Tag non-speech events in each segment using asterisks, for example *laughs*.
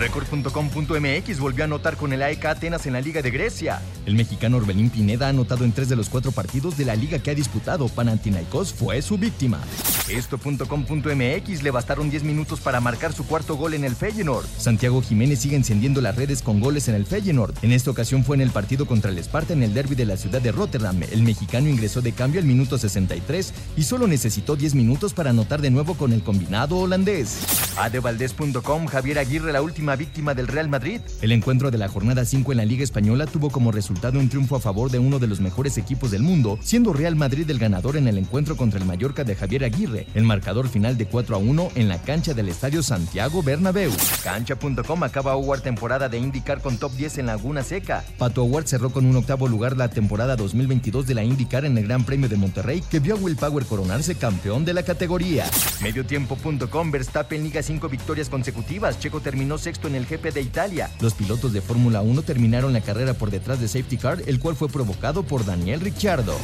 Record.com.mx volvió a anotar con el AEK Atenas en la Liga de Grecia. El mexicano Orbelín Pineda ha anotado en tres de los cuatro partidos de la liga que ha disputado. Panathinaikos fue su víctima. Esto.com.mx le bastaron 10 minutos para marcar su cuarto gol en el Feyenoord. Santiago Jiménez sigue encendiendo las redes con goles en el Feyenoord. En esta ocasión fue en el partido contra el Esparta en el derby de la ciudad de Rotterdam. El mexicano ingresó de cambio al minuto 63 y solo necesitó 10 minutos para anotar de nuevo con el combinado holandés. Adevaldez.com Javier Aguirre la última víctima del Real Madrid. El encuentro de la jornada 5 en la Liga Española tuvo como resultado un triunfo a favor de uno de los mejores equipos del mundo, siendo Real Madrid el ganador en el encuentro contra el Mallorca de Javier Aguirre. El marcador final de 4 a 1 en la cancha del Estadio Santiago Bernabéu. Cancha.com acaba Howard temporada de IndyCar con top 10 en Laguna Seca. Pato Howard cerró con un octavo lugar la temporada 2022 de la IndyCar en el Gran Premio de Monterrey, que vio a Will Power coronarse campeón de la categoría. Mediotiempo.com Verstappen liga 5 victorias consecutivas. Checo terminó sexto en el GP de Italia. Los pilotos de Fórmula 1 terminaron la carrera por detrás de Safety Car, el cual fue provocado por Daniel Ricciardo.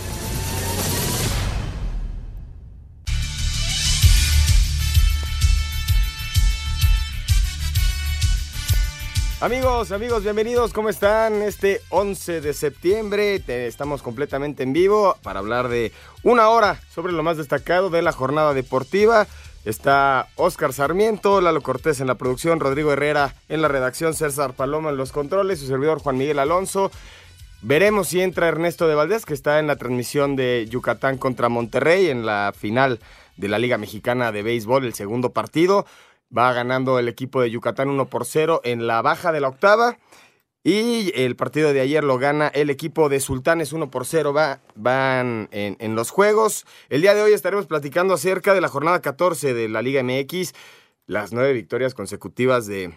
Amigos, amigos, bienvenidos, ¿cómo están? Este 11 de septiembre estamos completamente en vivo para hablar de una hora sobre lo más destacado de la jornada deportiva. Está Oscar Sarmiento, Lalo Cortés en la producción, Rodrigo Herrera en la redacción, César Paloma en los controles, su servidor Juan Miguel Alonso. Veremos si entra Ernesto de Valdés, que está en la transmisión de Yucatán contra Monterrey en la final de la Liga Mexicana de Béisbol, el segundo partido. Va ganando el equipo de Yucatán 1 por 0 en la baja de la octava. Y el partido de ayer lo gana el equipo de Sultanes 1 por 0. Va, van en, los juegos. El día de hoy estaremos platicando acerca de la jornada 14 de la Liga MX. Las nueve victorias consecutivas de,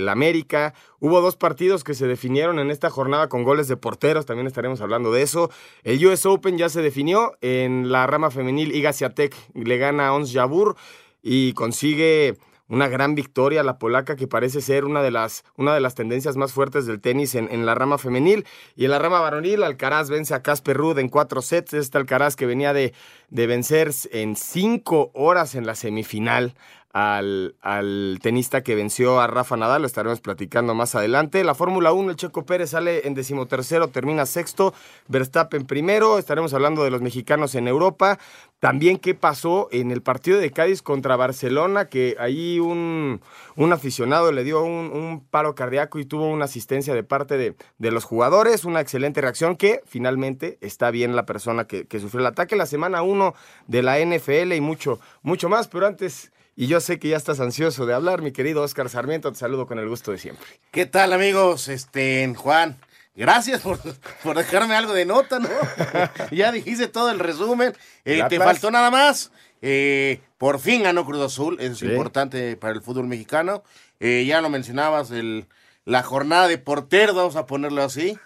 la América. Hubo dos partidos que se definieron en esta jornada con goles de porteros. También estaremos hablando de eso. El US Open ya se definió. En la rama femenil, Iga Swiatek le gana a Ons Jabur y consigue una gran victoria la polaca que parece ser una de las, una de las tendencias más fuertes del tenis en, en, la rama femenil. Y en la rama varonil, Alcaraz vence a Casper Ruud en cuatro sets. Este Alcaraz que venía de, de vencer en cinco horas en la semifinal al, al, tenista que venció a Rafa Nadal, lo estaremos platicando más adelante. La Fórmula 1, el Checo Pérez sale en decimotercero, termina sexto, Verstappen primero, estaremos hablando de los mexicanos en Europa. También qué pasó en el partido de Cádiz contra Barcelona, que ahí un, un aficionado le dio un, paro cardíaco y tuvo una asistencia de parte de, de, los jugadores, una excelente reacción que finalmente está bien la persona que, que sufrió el ataque. La semana 1 de la NFL y mucho, mucho más, pero antes... Y yo sé que ya estás ansioso de hablar, mi querido Oscar Sarmiento. Te saludo con el gusto de siempre. ¿Qué tal, amigos? Este, Juan, gracias por, por dejarme algo de nota, ¿no? *laughs* ya dijiste todo el resumen. Eh, te faltó nada más. Eh, por fin ganó Cruz Azul, eso es sí. importante para el fútbol mexicano. Eh, ya lo mencionabas, el, la jornada de porteros, vamos a ponerlo así.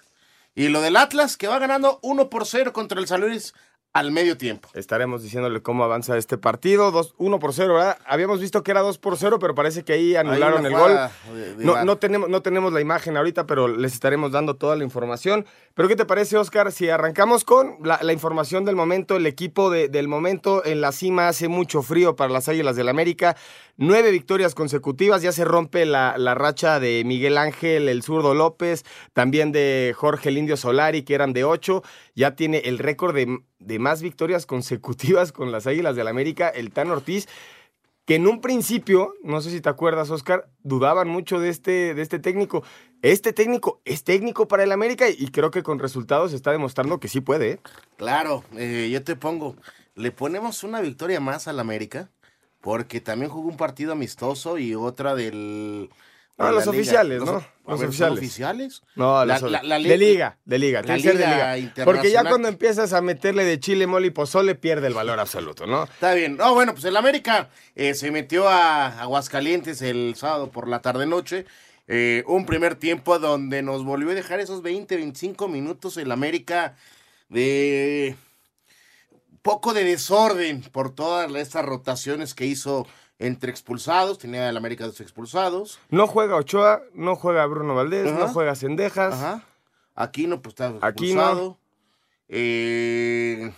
Y lo del Atlas, que va ganando 1 por 0 contra el San Luis al medio tiempo. Estaremos diciéndole cómo avanza este partido. 2, 1 por 0, ¿verdad? Habíamos visto que era 2 por 0, pero parece que ahí anularon el gol. De, de no, no, tenemos, no tenemos la imagen ahorita, pero les estaremos dando toda la información. Pero ¿qué te parece, Oscar? Si arrancamos con la, la información del momento, el equipo de, del momento en la cima hace mucho frío para las Águilas del América. Nueve victorias consecutivas, ya se rompe la, la, racha de Miguel Ángel, el zurdo López, también de Jorge el Indio Solari, que eran de ocho. Ya tiene el récord de, de más victorias consecutivas con las Águilas del América, el Tan Ortiz que en un principio, no sé si te acuerdas, Oscar, dudaban mucho de este, de este técnico. Este técnico es técnico para el América y creo que con resultados está demostrando que sí puede. ¿eh? Claro, eh, yo te pongo, le ponemos una victoria más al América, porque también jugó un partido amistoso y otra del... No, los oficiales. ¿no? Los, los oficiales. oficiales. No, la, los, la, la, de liga, de liga. La liga, liga de liga. Porque ya cuando empiezas a meterle de chile, mole y pozole, pierde el valor absoluto, ¿no? Está bien. No, bueno, pues el América eh, se metió a Aguascalientes el sábado por la tarde-noche. Eh, un primer tiempo donde nos volvió a dejar esos 20, 25 minutos el América de poco de desorden por todas estas rotaciones que hizo entre expulsados. Tenía el América dos expulsados. No juega Ochoa, no juega Bruno Valdés, no juega Cendejas. Ajá. Aquí no, pues está expulsado. Eh,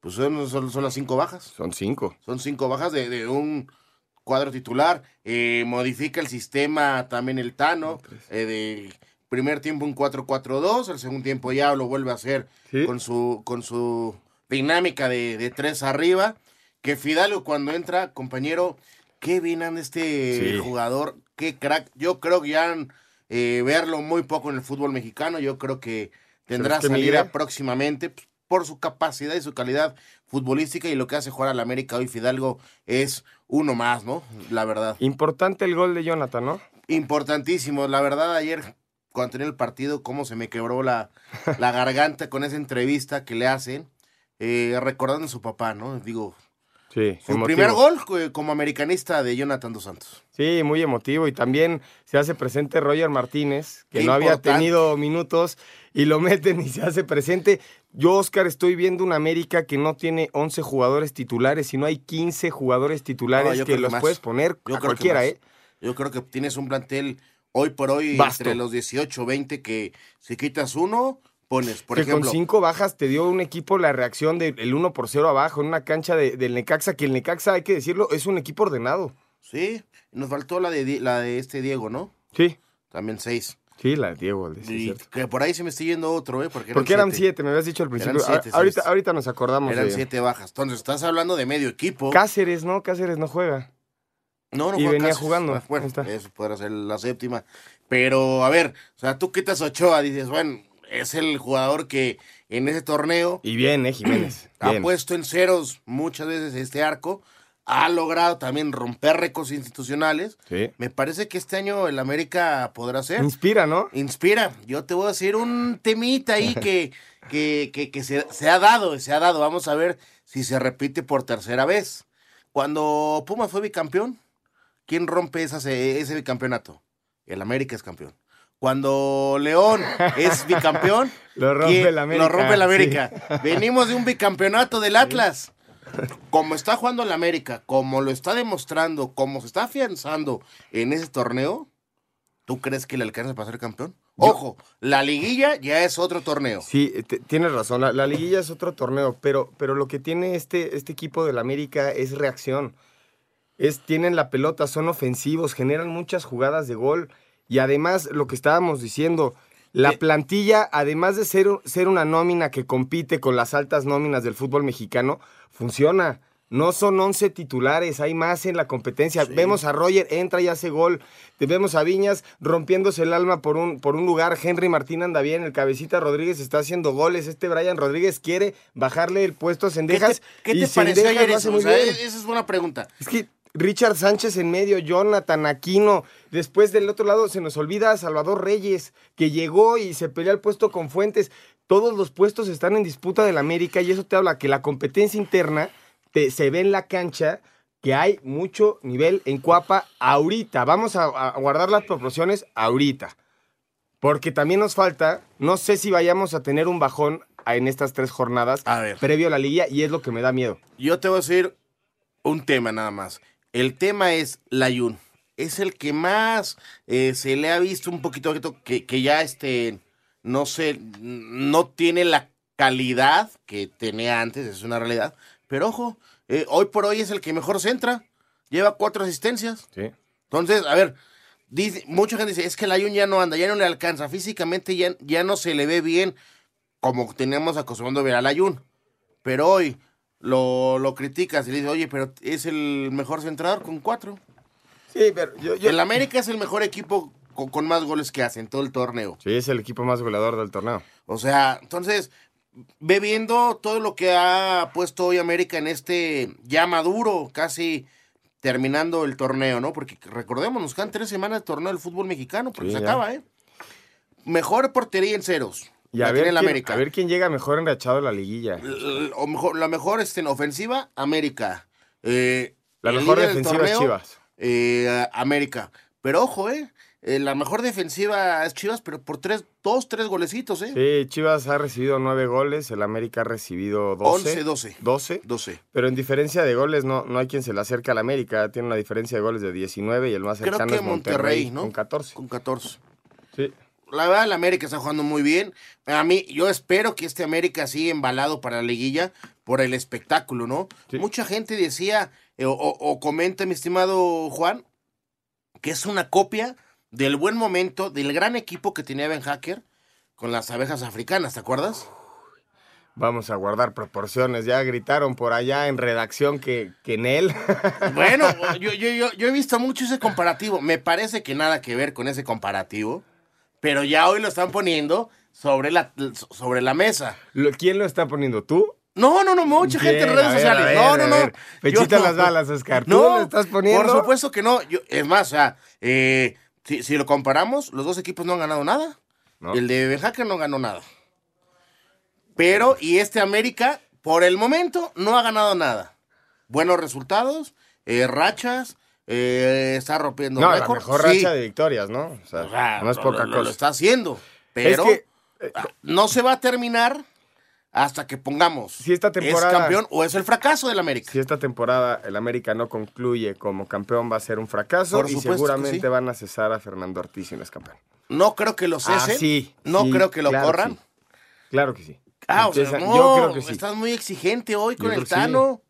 pues son, son, las cinco bajas. Son cinco. Son cinco bajas de, un cuadro titular. Eh, modifica el sistema también el Tano. Eh, de primer tiempo un 4-4-2. El segundo tiempo ya lo vuelve a hacer con, su, con su dinámica de, tres arriba. Que Fidalgo cuando entra, compañero, qué bien anda este jugador. Qué crack. Yo creo que ya eh, verlo muy poco en el fútbol mexicano. Yo creo que tendrá salida próximamente. Pues, por su capacidad y su calidad futbolística y lo que hace jugar al América hoy Fidalgo es uno más, ¿no? La verdad. Importante el gol de Jonathan, ¿no? Importantísimo. La verdad, ayer cuando tenía el partido, cómo se me quebró la, la *laughs* garganta con esa entrevista que le hacen, eh, recordando a su papá, ¿no? Digo, Sí, Su primer gol como americanista de Jonathan Dos Santos. Sí, muy emotivo. Y también se hace presente Roger Martínez, que no había tenido minutos, y lo meten y se hace presente. Yo, Oscar, estoy viendo una América que no tiene 11 jugadores titulares, sino hay 15 jugadores titulares que los puedes poner a cualquiera, ¿eh? Yo creo que tienes un plantel hoy por hoy entre los 18 20 que si quitas uno pones, por que ejemplo. Con cinco bajas te dio un equipo la reacción del 1 por 0 abajo en una cancha del Necaxa, que el Necaxa, hay que decirlo, es un equipo ordenado. Sí, nos faltó la de, la de este Diego, ¿no? Sí. También seis. Sí, la de Diego. y que por ahí se me está yendo otro, ¿eh? Porque eran, porque eran siete. me habías dicho al principio. ahorita, ahorita nos acordamos. Eran siete bajas. Entonces, estás hablando de medio equipo. Cáceres, ¿no? Cáceres no juega. No, no y venía jugando. Bueno, eso podrá ser la séptima. Pero, a ver, o sea, tú quitas Ochoa, dices, bueno, es el jugador que en ese torneo. Y bien, eh, Jiménez. *clears throat* Ha puesto en ceros muchas veces este arco. Ha logrado también romper récords institucionales. Sí. Me parece que este año el América podrá ser. Inspira, ¿no? Inspira. Yo te voy a decir un temita ahí que, *laughs* que, que, se, se, ha dado, se ha dado. Vamos a ver si se repite por tercera vez. Cuando Puma fue bicampeón, ¿quién rompe ese, ese bicampeonato? El América es campeón. Cuando León *laughs* es bicampeón, lo rompe el América. Lo rompe el América. *laughs* Venimos de un bicampeonato del Atlas. Como está jugando el América, como lo está demostrando, como se está afianzando en ese torneo, ¿tú crees que le alcanza para ser campeón? Ojo, la liguilla ya es otro torneo. Sí, tienes razón, la, liguilla es otro torneo, pero, pero lo que tiene este, este equipo del América es reacción. Es, tienen la pelota, son ofensivos, generan muchas jugadas de gol y además, lo que estábamos diciendo, la plantilla, además de ser, ser una nómina que compite con las altas nóminas del fútbol mexicano, funciona. No son 11 titulares, hay más en la competencia. Vemos a Roger, entra y hace gol. Vemos a Viñas rompiéndose el alma por un, por un lugar. Henry Martín anda bien, el cabecita Rodríguez está haciendo goles. Este Brian Rodríguez quiere bajarle el puesto a Sendejas. ¿Qué te, qué te pareció ayer eso? esa es buena pregunta. Es que Richard Sánchez en medio, Jonathan Aquino. Después del otro lado se nos olvida Salvador Reyes, que llegó y se peleó el puesto con Fuentes. Todos los puestos están en disputa del América y eso te habla que la competencia interna te, se ve en la cancha que hay mucho nivel en Cuapa ahorita. Vamos a, guardar las proporciones ahorita. Porque también nos falta, no sé si vayamos a tener un bajón en estas tres jornadas previo a la liga y es lo que me da miedo. Yo te voy a decir un tema nada más. El tema es Layun. Es el que más eh, se le ha visto un poquito que, que ya este, no sé, no tiene la calidad que tenía antes, es una realidad. Pero ojo, eh, hoy por hoy es el que mejor centra. Lleva cuatro asistencias. Sí. Entonces, a ver, dice, mucha gente dice, es que Layun ya no anda, ya no le alcanza. Físicamente ya, ya no se le ve bien como teníamos acostumbrado a ver a Layun. Pero hoy, lo, lo criticas y le dices, oye, pero es el mejor centrador con cuatro. Sí, pero yo, El América es el mejor equipo con, más goles que hace en todo el torneo. Sí, es el equipo más goleador del torneo. O sea, entonces, ve viendo todo lo que ha puesto hoy América en este ya maduro, casi terminando el torneo, ¿no? Porque recordemos, nos quedan tres semanas de torneo del fútbol mexicano, porque se acaba, ¿eh? Mejor portería en ceros. Y a ver, quién, América. a ver quién llega mejor enrachado a la liguilla. O mejor, la mejor este, en ofensiva, América. Eh, la mejor defensiva, Chivas. Eh, América. Pero ojo, ¿eh? eh, la mejor defensiva es Chivas, pero por tres, dos, tres golecitos, ¿eh? Sí, Chivas ha recibido nueve goles, el América ha recibido doce. Once, doce. Doce. Doce. Pero en diferencia de goles no, no hay quien se le acerque al América. Tiene una diferencia de goles de 19 y el más Creo cercano que es Monterrey, Monterrey, ¿no? con 14. Con 14. Sí. La verdad, el América está jugando muy bien. A mí, yo espero que este América siga embalado para la liguilla por el espectáculo, ¿no? Sí. Mucha gente decía, eh, o, o comenta, mi estimado Juan, que es una copia del buen momento del gran equipo que tenía Ben Hacker con las abejas africanas, ¿te acuerdas? Vamos a guardar proporciones. Ya gritaron por allá en redacción que, que en él. *laughs* Bueno, yo, yo, yo, yo he visto mucho ese comparativo. Me parece que nada que ver con ese comparativo, pero ya hoy lo están poniendo sobre la, sobre la mesa. ¿Quién lo está poniendo? ¿Tú? No, no, no, mucha gente en redes ver, sociales. ver, no, no, no. Pechita Yo las balas, Oscar. ¿Tú No, lo estás poniendo? Por supuesto que no. Yo, es más, o sea, eh, si, si lo comparamos, los dos equipos no han ganado nada. No. El de Benjaca no ganó nada. Pero, y este América, por el momento, no ha ganado nada. Buenos resultados, eh, rachas, eh, está rompiendo No, la récord. mejor Sí. racha de victorias, ¿no? O sea, O sea, no es poca lo- cosa. Lo está haciendo. Pero que, eh, ah, no se va a terminar hasta que pongamos Si esta temporada- es campeón o es el fracaso del América. Si esta temporada el América no concluye como campeón, va a ser un fracaso Por y seguramente sí. van a cesar a Fernando Ortiz si no es campeón. No creo que lo Ah, cesen. sí, no sí, creo que lo claro corran. Claro que sí. Ah, o sea, no, yo creo que sí. estás muy exigente hoy con el. Tano.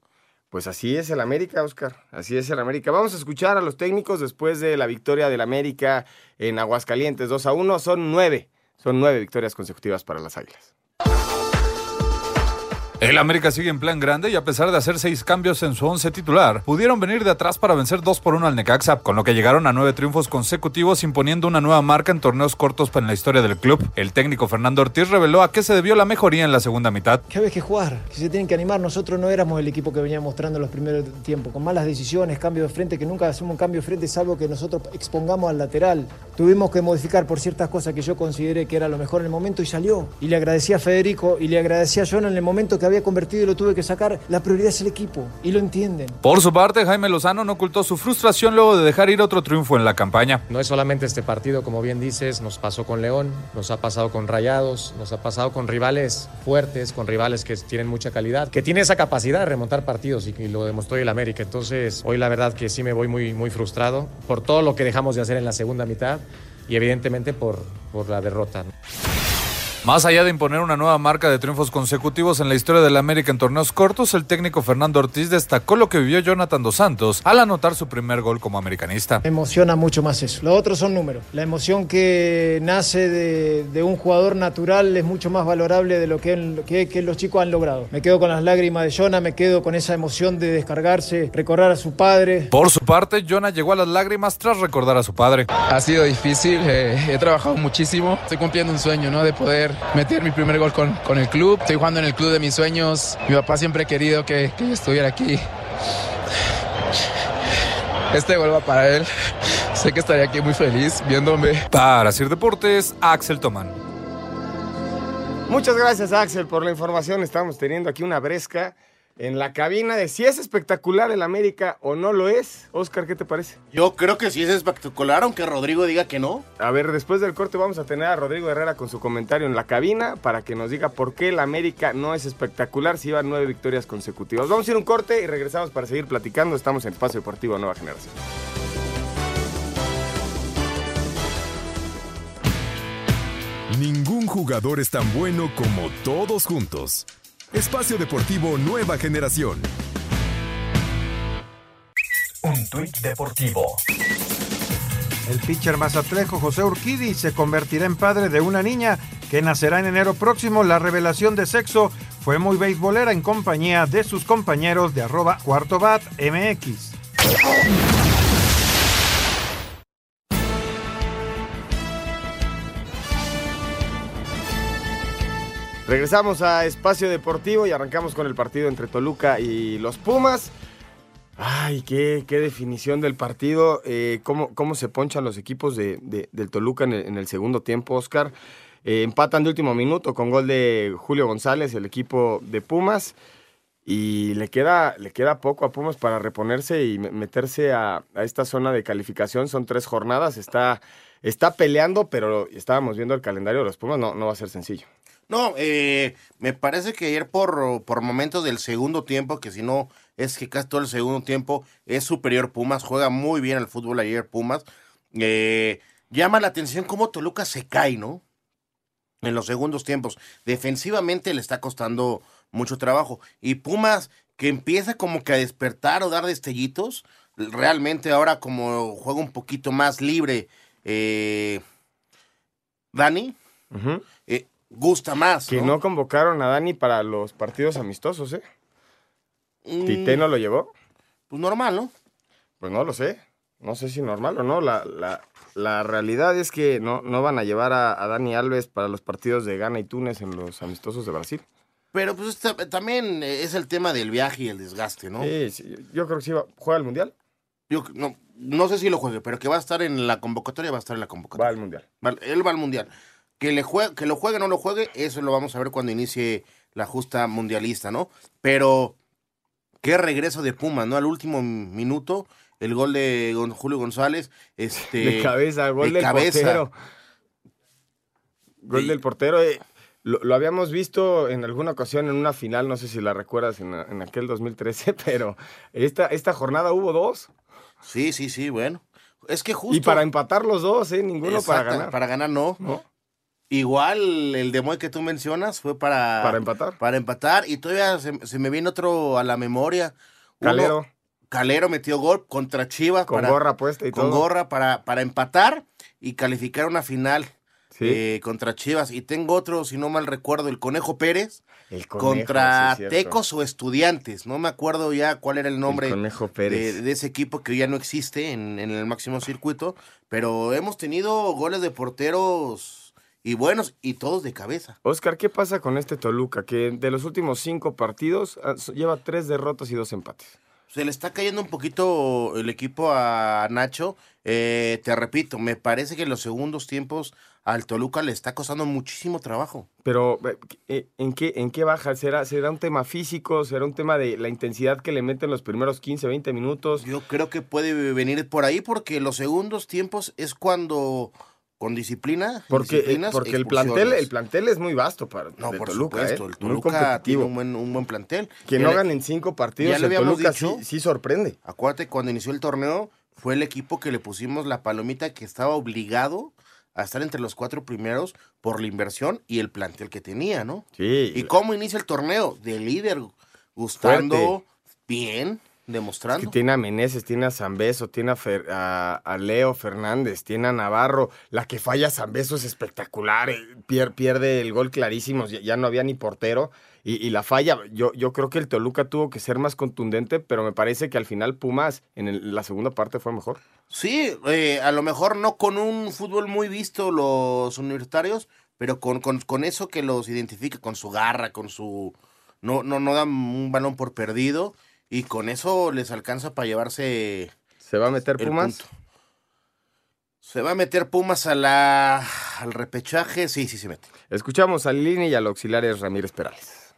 Pues así es el América, Oscar. Así es el América. Vamos a escuchar a los técnicos después de la victoria del América en Aguascalientes 2 a 1. Son nueve. Son nueve victorias consecutivas para las Águilas. El América sigue en plan grande y a pesar de hacer seis cambios en su once titular, pudieron venir de atrás para vencer 2 por 1 al Necaxa, con lo que llegaron a nueve triunfos consecutivos imponiendo una nueva marca en torneos cortos en la historia del club. El técnico Fernando Ortiz reveló a qué se debió la mejoría en la segunda mitad. Que hay que jugar, que se tienen que animar. Nosotros no éramos el equipo que venía mostrando los primeros tiempos, con malas decisiones, cambio de frente, que nunca hacemos un cambio de frente salvo que nosotros expongamos al lateral. Tuvimos que modificar por ciertas cosas que yo consideré que era lo mejor en el momento y salió. Y le agradecí a Federico y le agradecí a John en el momento que había convertido y lo tuve que sacar. La prioridad es el equipo y lo entienden. Por su parte, Jaime Lozano no ocultó su frustración luego de dejar ir otro triunfo en la campaña. No es solamente este partido, como bien dices, nos pasó con León, nos ha pasado con Rayados, nos ha pasado con rivales fuertes, con rivales que tienen mucha calidad, que tiene esa capacidad de remontar partidos y, y lo demostró el América. Entonces, hoy la verdad que sí me voy muy, muy frustrado por todo lo que dejamos de hacer en la segunda mitad y evidentemente por, por la derrota. Más allá de imponer una nueva marca de triunfos consecutivos en la historia del América en torneos cortos, el técnico Fernando Ortiz destacó lo que vivió Jonathan Dos Santos al anotar su primer gol como americanista. Me emociona mucho más eso. Los otros son números. La emoción que nace de, de un jugador natural es mucho más valorable de lo que, que- que los chicos han logrado. Me quedo con las lágrimas de Jonah, me quedo con esa emoción de descargarse, recordar a su padre. Por su parte, Jonah llegó a las lágrimas tras recordar a su padre. Ha sido difícil, eh, he trabajado muchísimo. Estoy cumpliendo un sueño, ¿no? De poder meter mi primer gol con, con el club. Estoy jugando en el club de mis sueños. Mi papá siempre ha querido que, que yo estuviera aquí. Este gol va para él. Sé que estaría aquí muy feliz viéndome. Para Sir Deportes, Axel Tomán. Muchas gracias, Axel, por la información. Estamos teniendo aquí una bresca en la cabina de si es espectacular el América o no lo es. Oscar, ¿qué te parece? Yo creo que sí es espectacular, aunque Rodrigo diga que no. A ver, después del corte vamos a tener a Rodrigo Herrera con su comentario en la cabina para que nos diga por qué el América no es espectacular si lleva nueve victorias consecutivas. Vamos a ir a un corte y regresamos para seguir platicando. Estamos en Espacio Deportivo Nueva Generación. Ningún jugador es tan bueno como todos juntos. Espacio Deportivo Nueva Generación. Un tuit deportivo. El pitcher mazatleco José Urquidi se convertirá en padre de una niña que nacerá en enero próximo. La revelación de sexo fue muy beisbolera en compañía de sus compañeros de arroba cuarto bat MX. Regresamos a Espacio Deportivo y arrancamos con el partido entre Toluca y los Pumas. Ay, qué, definición del partido. Eh, cómo, se ponchan los equipos de, de- del Toluca en el, segundo tiempo, Oscar. Eh, empatan de último minuto con gol de Julio González, el equipo de Pumas. Y le queda, le queda poco a Pumas para reponerse y me- meterse a, a esta zona de calificación. Son tres jornadas. Está está peleando, pero estábamos viendo el calendario de los Pumas, no, no va a ser sencillo. No, eh, me parece que ayer por, por momentos del segundo tiempo, que si no es que casi todo el segundo tiempo es superior Pumas, juega muy bien el fútbol ayer Pumas. Eh, llama la atención cómo Toluca se cae, ¿no? En los segundos tiempos. Defensivamente le está costando mucho trabajo. Y Pumas, que empieza como que a despertar o dar destellitos, realmente ahora como juega un poquito más libre, eh, Dani, eh, gusta más. Que ¿no? convocaron a Dani para los partidos amistosos, ¿eh? Mm. ¿Tite no lo llevó? Pues normal, ¿no? Pues no lo sé. No sé si normal o no. La, la, la realidad es que no, no van a llevar a, Dani Alves para los partidos de Ghana y Túnez en los amistosos de Brasil. Pero pues también es el tema del viaje y el desgaste, ¿no? Sí, yo creo que sí va. ¿Juega el Mundial? Yo no, no sé si lo juegue, pero que va a estar en la convocatoria, va a estar en la convocatoria. Va al Mundial. él va al Mundial. Que, le juegue, que lo juegue o no lo juegue, eso lo vamos a ver cuando inicie la justa mundialista, ¿no? Pero qué regreso de Puma, ¿no? Al último minuto, el gol de Julio González. Este, *laughs* de cabeza, gol del portero. Gol del portero. Eh, lo, habíamos visto en alguna ocasión en una final, no sé si la recuerdas, en, aquel 2013, *laughs* pero esta, esta jornada hubo dos. Sí, sí, sí, bueno. Es que justo. Y para empatar los dos, ¿eh? Ninguno para ganar. Para ganar no. ¿No? Igual el demo que tú mencionas fue para... Para empatar. Para empatar. Y todavía se, me viene otro a la memoria. Calero. Calero metió gol contra Chivas. Con gorra puesta y con todo. Con gorra para, para empatar y calificar una final. Eh, contra Chivas. Y tengo otro, si no mal recuerdo, el Conejo Pérez. El contra Tecos o Estudiantes. No me acuerdo ya cuál era el nombre Conejo Pérez. De, ese equipo que ya no existe en, en el máximo circuito. Pero hemos tenido goles de porteros y buenos y todos de cabeza. Oscar, ¿qué pasa con este Toluca? Que de los últimos cinco partidos ah, lleva tres derrotas y dos empates. Se le está cayendo un poquito el equipo a Nacho. Eh, te repito, me parece que en los segundos tiempos al Toluca le está costando muchísimo trabajo. Pero, eh, ¿en qué, en qué baja? ¿Será, ¿Será un tema físico? ¿Será un tema de la intensidad que le meten los primeros 15, 20 minutos? Yo creo que puede venir por ahí porque los segundos tiempos es cuando con disciplina. Porque, eh, porque el plantel, el plantel es muy vasto para no, por Toluca, supuesto, ¿eh? el Toluca tiene un buen, un buen plantel. Que no hagan en cinco partidos, el Toluca sí, sí, sorprende. Acuérdate, cuando inició el torneo, fue el equipo que le pusimos la palomita que estaba obligado a estar entre los cuatro primeros por la inversión y el plantel que tenía, ¿no? Sí. ¿Y cómo inicia el torneo? De líder, gustando bien, demostrando. tiene a Meneses, tiene a Zambeso, tiene a, Leo Fernández, tiene a Navarro. La que falla Zambeso es espectacular. Eh, pierde el gol clarísimo, ya no había ni portero. Y, la falla, yo, yo creo que el Toluca tuvo que ser más contundente, pero me parece que al final Pumas en la segunda parte fue mejor. Sí, eh, a lo mejor no con un fútbol muy visto los universitarios, pero con, con, eso que los identifica, con su garra, con su... No, no, no dan un balón por perdido y con eso les alcanza para llevarse. ¿Se va a meter Pumas? ¿Se va a meter Pumas a la, al repechaje? Sí, sí se mete. Escuchamos al Lini y al auxiliares Ramírez Perales.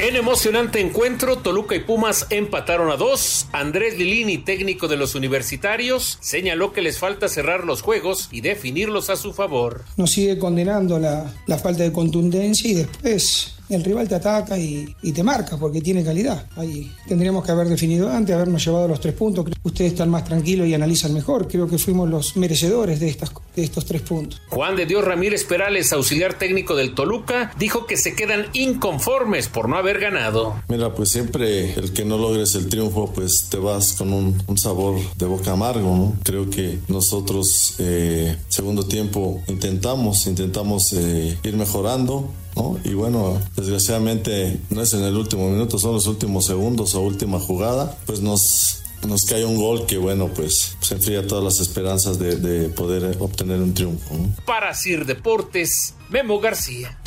En emocionante encuentro, Toluca y Pumas empataron a dos. Andrés Lilini, técnico de los universitarios, señaló que les falta cerrar los juegos y definirlos a su favor. Nos sigue condenando la, la falta de contundencia y después el rival te ataca y, te marca porque tiene calidad. Ahí tendríamos que haber definido antes, habernos llevado los tres puntos. Ustedes están más tranquilos y analizan mejor. Creo que fuimos los merecedores de, estas, de estos tres puntos. Juan de Dios Ramírez Perales, auxiliar técnico del Toluca, dijo que se quedan inconformes por no haber ganado. Mira, pues siempre el que no logres el triunfo, pues te vas con un, sabor de boca amargo, ¿no? Creo que nosotros, eh, segundo tiempo, intentamos, intentamos eh, ir mejorando y bueno, desgraciadamente no es en el último minuto, son los últimos segundos o última jugada, pues nos, nos cae un gol que bueno, pues se enfría todas las esperanzas de, poder obtener un triunfo. Para Sir Deportes, Memo García.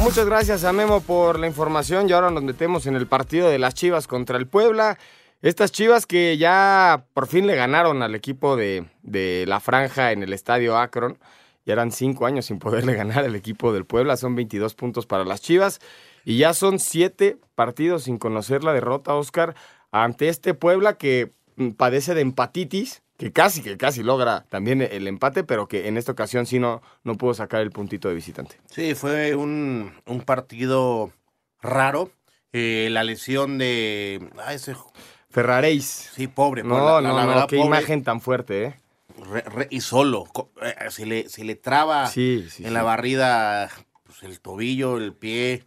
Muchas gracias a Memo por la información y ahora nos metemos en el partido de las Chivas contra el Puebla. Estas Chivas que ya por fin le ganaron al equipo de, de la franja en el estadio Akron. Ya eran cinco años sin poderle ganar al equipo del Puebla. Son 22 puntos para las Chivas. Y ya son siete partidos sin conocer la derrota, Oscar, ante este Puebla que mm, padece de empatitis que casi, que casi logra también el empate, pero que en esta ocasión sí no, no pudo sacar el puntito de visitante. Sí, fue un, un partido raro. Eh, la lesión de... Ah, ese... Ferraréis. Sí, pobre. No, no, no, qué imagen tan fuerte, ¿eh? Y solo. Eh, si le, si le traba en la barrida pues, el tobillo, el pie.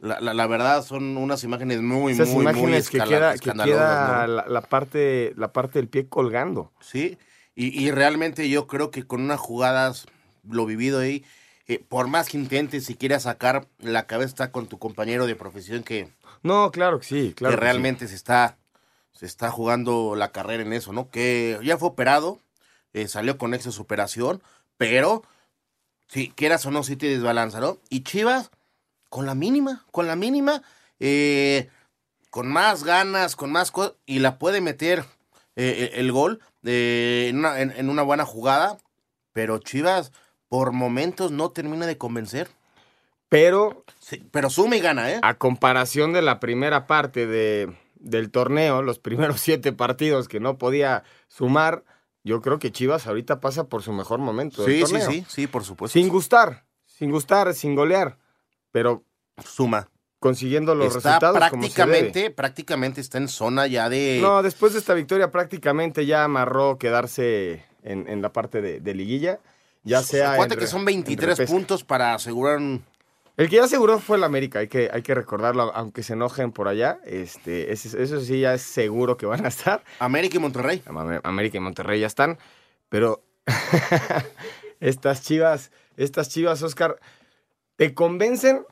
La, la, verdad son unas imágenes muy, Esas muy, imágenes que queda, que queda la, parte, la parte del pie colgando. Sí, y, y, realmente yo creo que con unas jugadas, lo vivido ahí, eh, por más que intentes, si quieres sacar la cabeza con tu compañero de profesión que... No, claro que sí, claro. Que, realmente se está se está jugando la carrera en eso, ¿no? Que ya fue operado, eh, salió con éxito su operación, pero si quieras o no, sí te desbalanza, ¿no? Y Chivas, con la mínima, con la mínima, eh, con más ganas, con más cosas, y la puede meter eh, el gol en una, en, una buena jugada, pero Chivas por momentos no termina de convencer. Pero. pero suma y gana, ¿eh? A comparación de la primera parte de, del torneo, los primeros siete partidos que no podía sumar, yo creo que Chivas ahorita pasa por su mejor momento. Sí, sí, sí, sí, por supuesto. Sin gustar, sin gustar, sin golear, pero suma. Consiguiendo los está resultados. Prácticamente, prácticamente está en zona ya de. No, después de esta victoria, prácticamente ya amarró quedarse en, la parte de, liguilla. Ya sea. Acuérdate que son 23 puntos para asegurar un, el que ya aseguró fue el América, hay que, hay que recordarlo, aunque se enojen por allá. Este, eso, sí ya es seguro que van a estar. América y Monterrey. América y Monterrey ya están. Pero *laughs* estas chivas, estas chivas, Oscar, ¿te convencen?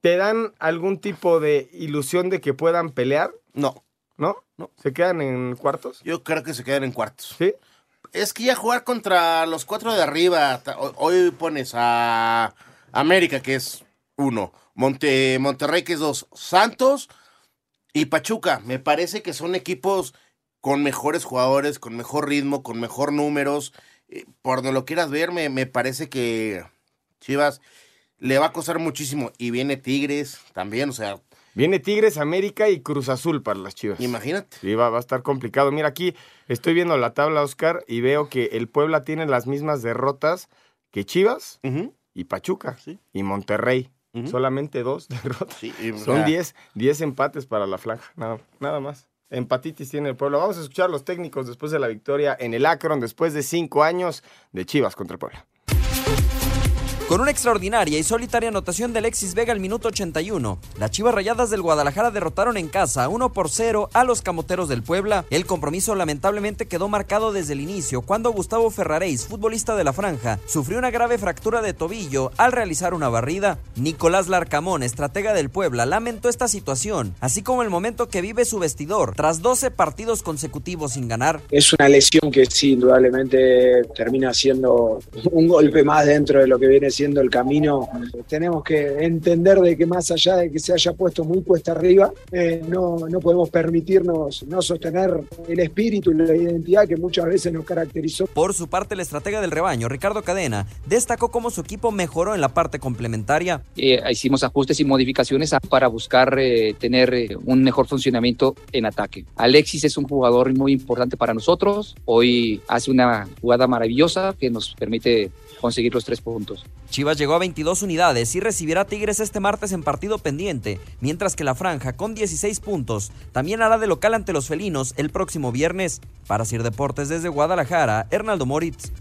¿Te dan algún tipo de ilusión de que puedan pelear? No. ¿No? No. ¿Se quedan en cuartos? Yo creo que se quedan en cuartos. ¿Sí? Es que ya jugar contra los cuatro de arriba, hoy pones a América, que es uno. Monte, Monterrey, que es dos. Santos y Pachuca. Me parece que son equipos con mejores jugadores, con mejor ritmo, con mejor números. Eh, por donde lo quieras ver, me, parece que Chivas le va a costar muchísimo. Y viene Tigres también, o sea. Viene Tigres, América y Cruz Azul para las Chivas. Imagínate. Sí, va, a estar complicado. Mira, aquí estoy viendo la tabla, Oscar, y veo que el Puebla tiene las mismas derrotas que Chivas y Pachuca y Monterrey. Solamente dos *laughs* derrotas. Son 10 diez, empates para la franja, nada, nada más. Empatitis tiene el pueblo. Vamos a escuchar los técnicos después de la victoria en el Akron, después de cinco años de Chivas contra el Puebla. Con una extraordinaria y solitaria anotación de Alexis Vega al minuto 81, las Chivas Rayadas del Guadalajara derrotaron en casa 1 por 0 a los Camoteros del Puebla. El compromiso lamentablemente quedó marcado desde el inicio cuando Gustavo Ferraréis, futbolista de la franja, sufrió una grave fractura de tobillo al realizar una barrida. Nicolás Larcamón, estratega del Puebla, lamentó esta situación, así como el momento que vive su vestidor tras 12 partidos consecutivos sin ganar. Es una lesión que sí, indudablemente termina siendo un golpe más dentro de lo que viene siendo el camino, tenemos que entender de que más allá de que se haya puesto muy cuesta arriba, eh, no, no podemos permitirnos no sostener el espíritu y la identidad que muchas veces nos caracterizó. Por su parte, el estratega del rebaño, Ricardo Cadena, destacó cómo su equipo mejoró en la parte complementaria. Eh, hicimos ajustes y modificaciones para buscar eh, tener un mejor funcionamiento en ataque. Alexis es un jugador muy importante para nosotros. Hoy hace una jugada maravillosa que nos permite conseguir los tres puntos. Chivas llegó a 22 unidades y recibirá a Tigres este martes en partido pendiente, mientras que la franja, con 16 puntos, también hará de local ante los felinos el próximo viernes. Para Sir Deportes desde Guadalajara, Hernaldo Moritz.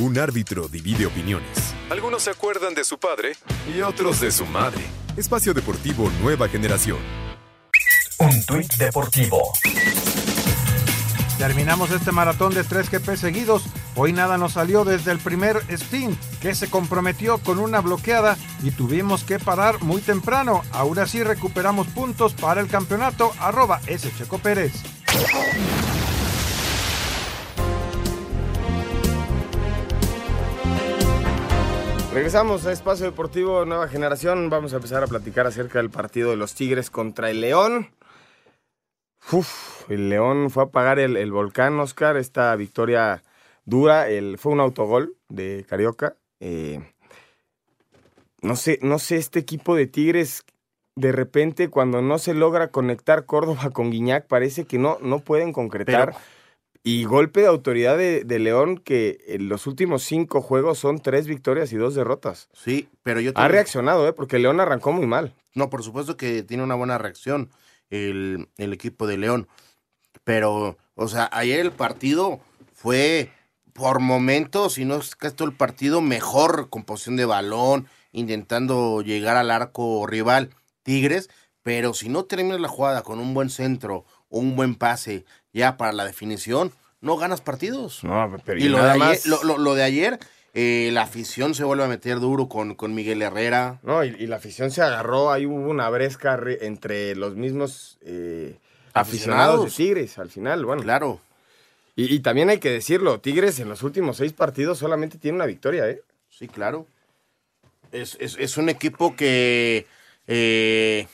Un árbitro divide opiniones. Algunos se acuerdan de su padre y otros de su madre. Espacio Deportivo Nueva Generación. Un tuit deportivo. Terminamos este maratón de tres GP seguidos. Hoy nada nos salió desde el primer spin, que se comprometió con una bloqueada y tuvimos que parar muy temprano. Ahora sí recuperamos puntos para el campeonato. Arroba S. Checo Pérez. Regresamos a Espacio Deportivo Nueva Generación. Vamos a empezar a platicar acerca del partido de los Tigres contra el León. Uf, el León fue a apagar el, volcán, Oscar. Esta victoria dura. El, fue un autogol de Carioca. Eh, no sé, no sé, este equipo de Tigres, de repente, cuando no se logra conectar Córdoba con Guiñac, parece que no, no pueden concretar. y golpe de autoridad de, León, que en los últimos cinco juegos son tres victorias y dos derrotas. Sí, pero yo... Ha reaccionado, ¿eh? Porque León arrancó muy mal. No, por supuesto que tiene una buena reacción el, el equipo de León. Pero, o sea, ayer el partido fue por momentos, si no es que todo el partido, mejor composición de balón, intentando llegar al arco rival Tigres, pero si no terminas la jugada con un buen centro o un buen pase ya para la definición, no ganas partidos. No, pero y, lo, de ayer, lo, de ayer, eh, la afición se vuelve a meter duro con, con Miguel Herrera. No, y, la afición se agarró, ahí hubo una bresca entre los mismos eh, aficionados. de Tigres al final, bueno. Claro. Y, también hay que decirlo, Tigres en los últimos seis partidos solamente tiene una victoria, ¿eh? Sí, claro. Es, un equipo que eh,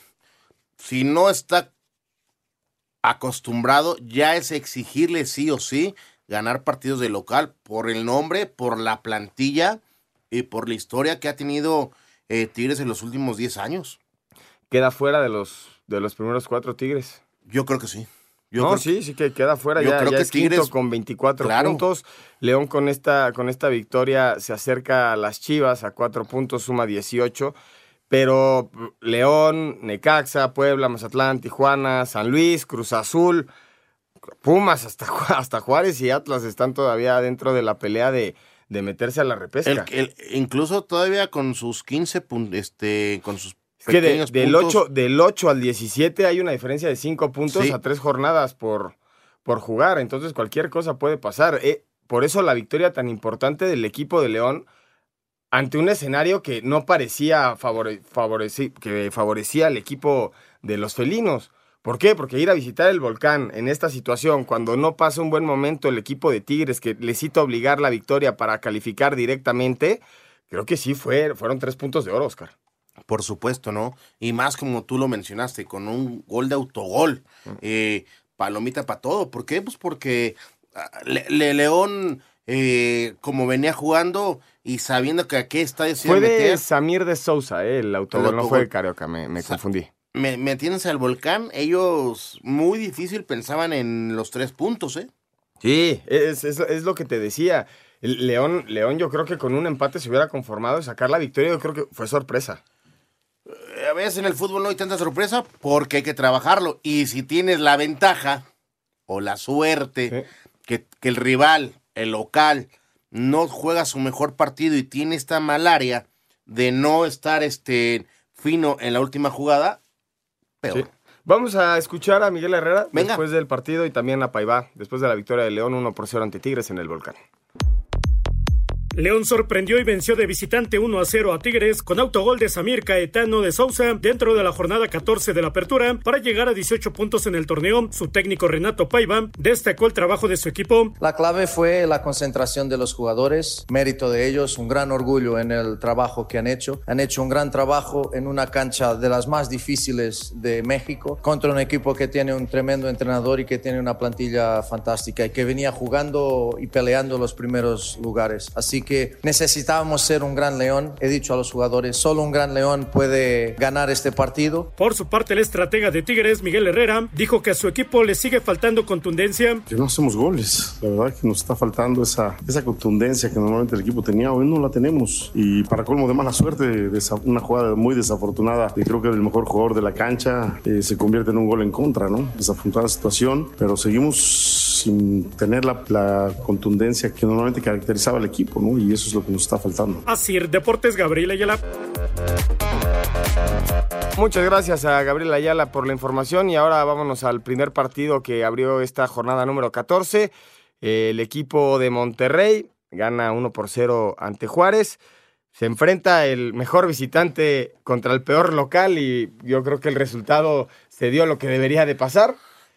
si no está acostumbrado, ya es exigirle sí o sí ganar partidos de local por el nombre, por la plantilla y por la historia que ha tenido eh, Tigres en los últimos 10 años. ¿Queda fuera de los, de los primeros cuatro Tigres? Yo creo que sí no, sí, sí que queda fuera. ya, creo que es Tigres con 24 puntos. León con esta, con esta victoria se acerca a las Chivas a cuatro puntos, suma 18. Pero León, Necaxa, Puebla, Mazatlán, Tijuana, San Luis, Cruz Azul, Pumas, hasta, *laughs* hasta Juárez y Atlas están todavía dentro de la pelea de, de meterse a la repesca. incluso todavía con sus 15 este, con sus que del, 8, del 8 al 17 hay una diferencia de 5 puntos a 3 jornadas por, por jugar. Entonces cualquier cosa puede pasar. Eh, por eso la victoria tan importante del equipo de León ante un escenario que no parecía que favorecía al equipo de los felinos. ¿Por qué? Porque ir a visitar el volcán en esta situación, cuando no pasa un buen momento el equipo de Tigres, que le cita obligar la victoria para calificar directamente, creo que sí fue, fueron tres puntos de oro, Oscar. Por supuesto, ¿no? Y más como tú lo mencionaste, con un gol de autogol. Eh, palomita para todo. ¿Por qué? Pues porque ah, Le, León, eh, como venía jugando y sabiendo que aquí está Fue de Samir de Sousa, eh, el autogol, no fue de Carioca, me, confundí. Me, metiéndose al volcán, ellos muy difícil pensaban en los tres puntos, ¿eh? Sí, es, es, es lo que te decía. León, León yo creo que con un empate se hubiera conformado y sacar la victoria, yo creo que fue sorpresa a veces en el fútbol no hay tanta sorpresa porque hay que trabajarlo. Y si tienes la ventaja o la suerte que, el rival, el local, no juega su mejor partido y tiene esta malaria de no estar este fino en la última jugada, Vamos a escuchar a Miguel Herrera después del partido y también a Paivá, después de la victoria de León 1 por 0 ante Tigres en el Volcán. León sorprendió y venció de visitante 1 a 0 a Tigres con autogol de Samir Caetano de Sousa dentro de la jornada 14 de la apertura para llegar a 18 puntos en el torneo. Su técnico Renato Paiva destacó el trabajo de su equipo. La clave fue la concentración de los jugadores, mérito de ellos, un gran orgullo en el trabajo que han hecho. Han hecho un gran trabajo en una cancha de las más difíciles de México contra un equipo que tiene un tremendo entrenador y que tiene una plantilla fantástica y que venía jugando y peleando los primeros lugares. Así que necesitábamos ser un gran león. He dicho a los jugadores, solo un gran león puede ganar este partido. Por su parte, el estratega de Tigres, Miguel Herrera, dijo que a su equipo le sigue faltando contundencia. Que no hacemos goles. La verdad que nos está faltando esa, esa contundencia que normalmente el equipo tenía. Hoy no la tenemos. Y para colmo de mala suerte, de una jugada muy desafortunada, y creo que el mejor jugador de la cancha eh, se convierte en un gol en contra, ¿no? Desafortunada situación, pero seguimos sin tener la, la contundencia que normalmente caracterizaba al equipo, ¿no? y eso es lo que nos está faltando. Así, Deportes Gabriel Ayala. Muchas gracias a Gabriel Ayala por la información y ahora vámonos al primer partido que abrió esta jornada número 14. El equipo de Monterrey gana 1 por 0 ante Juárez. Se enfrenta el mejor visitante contra el peor local y yo creo que el resultado se dio lo que debería de pasar.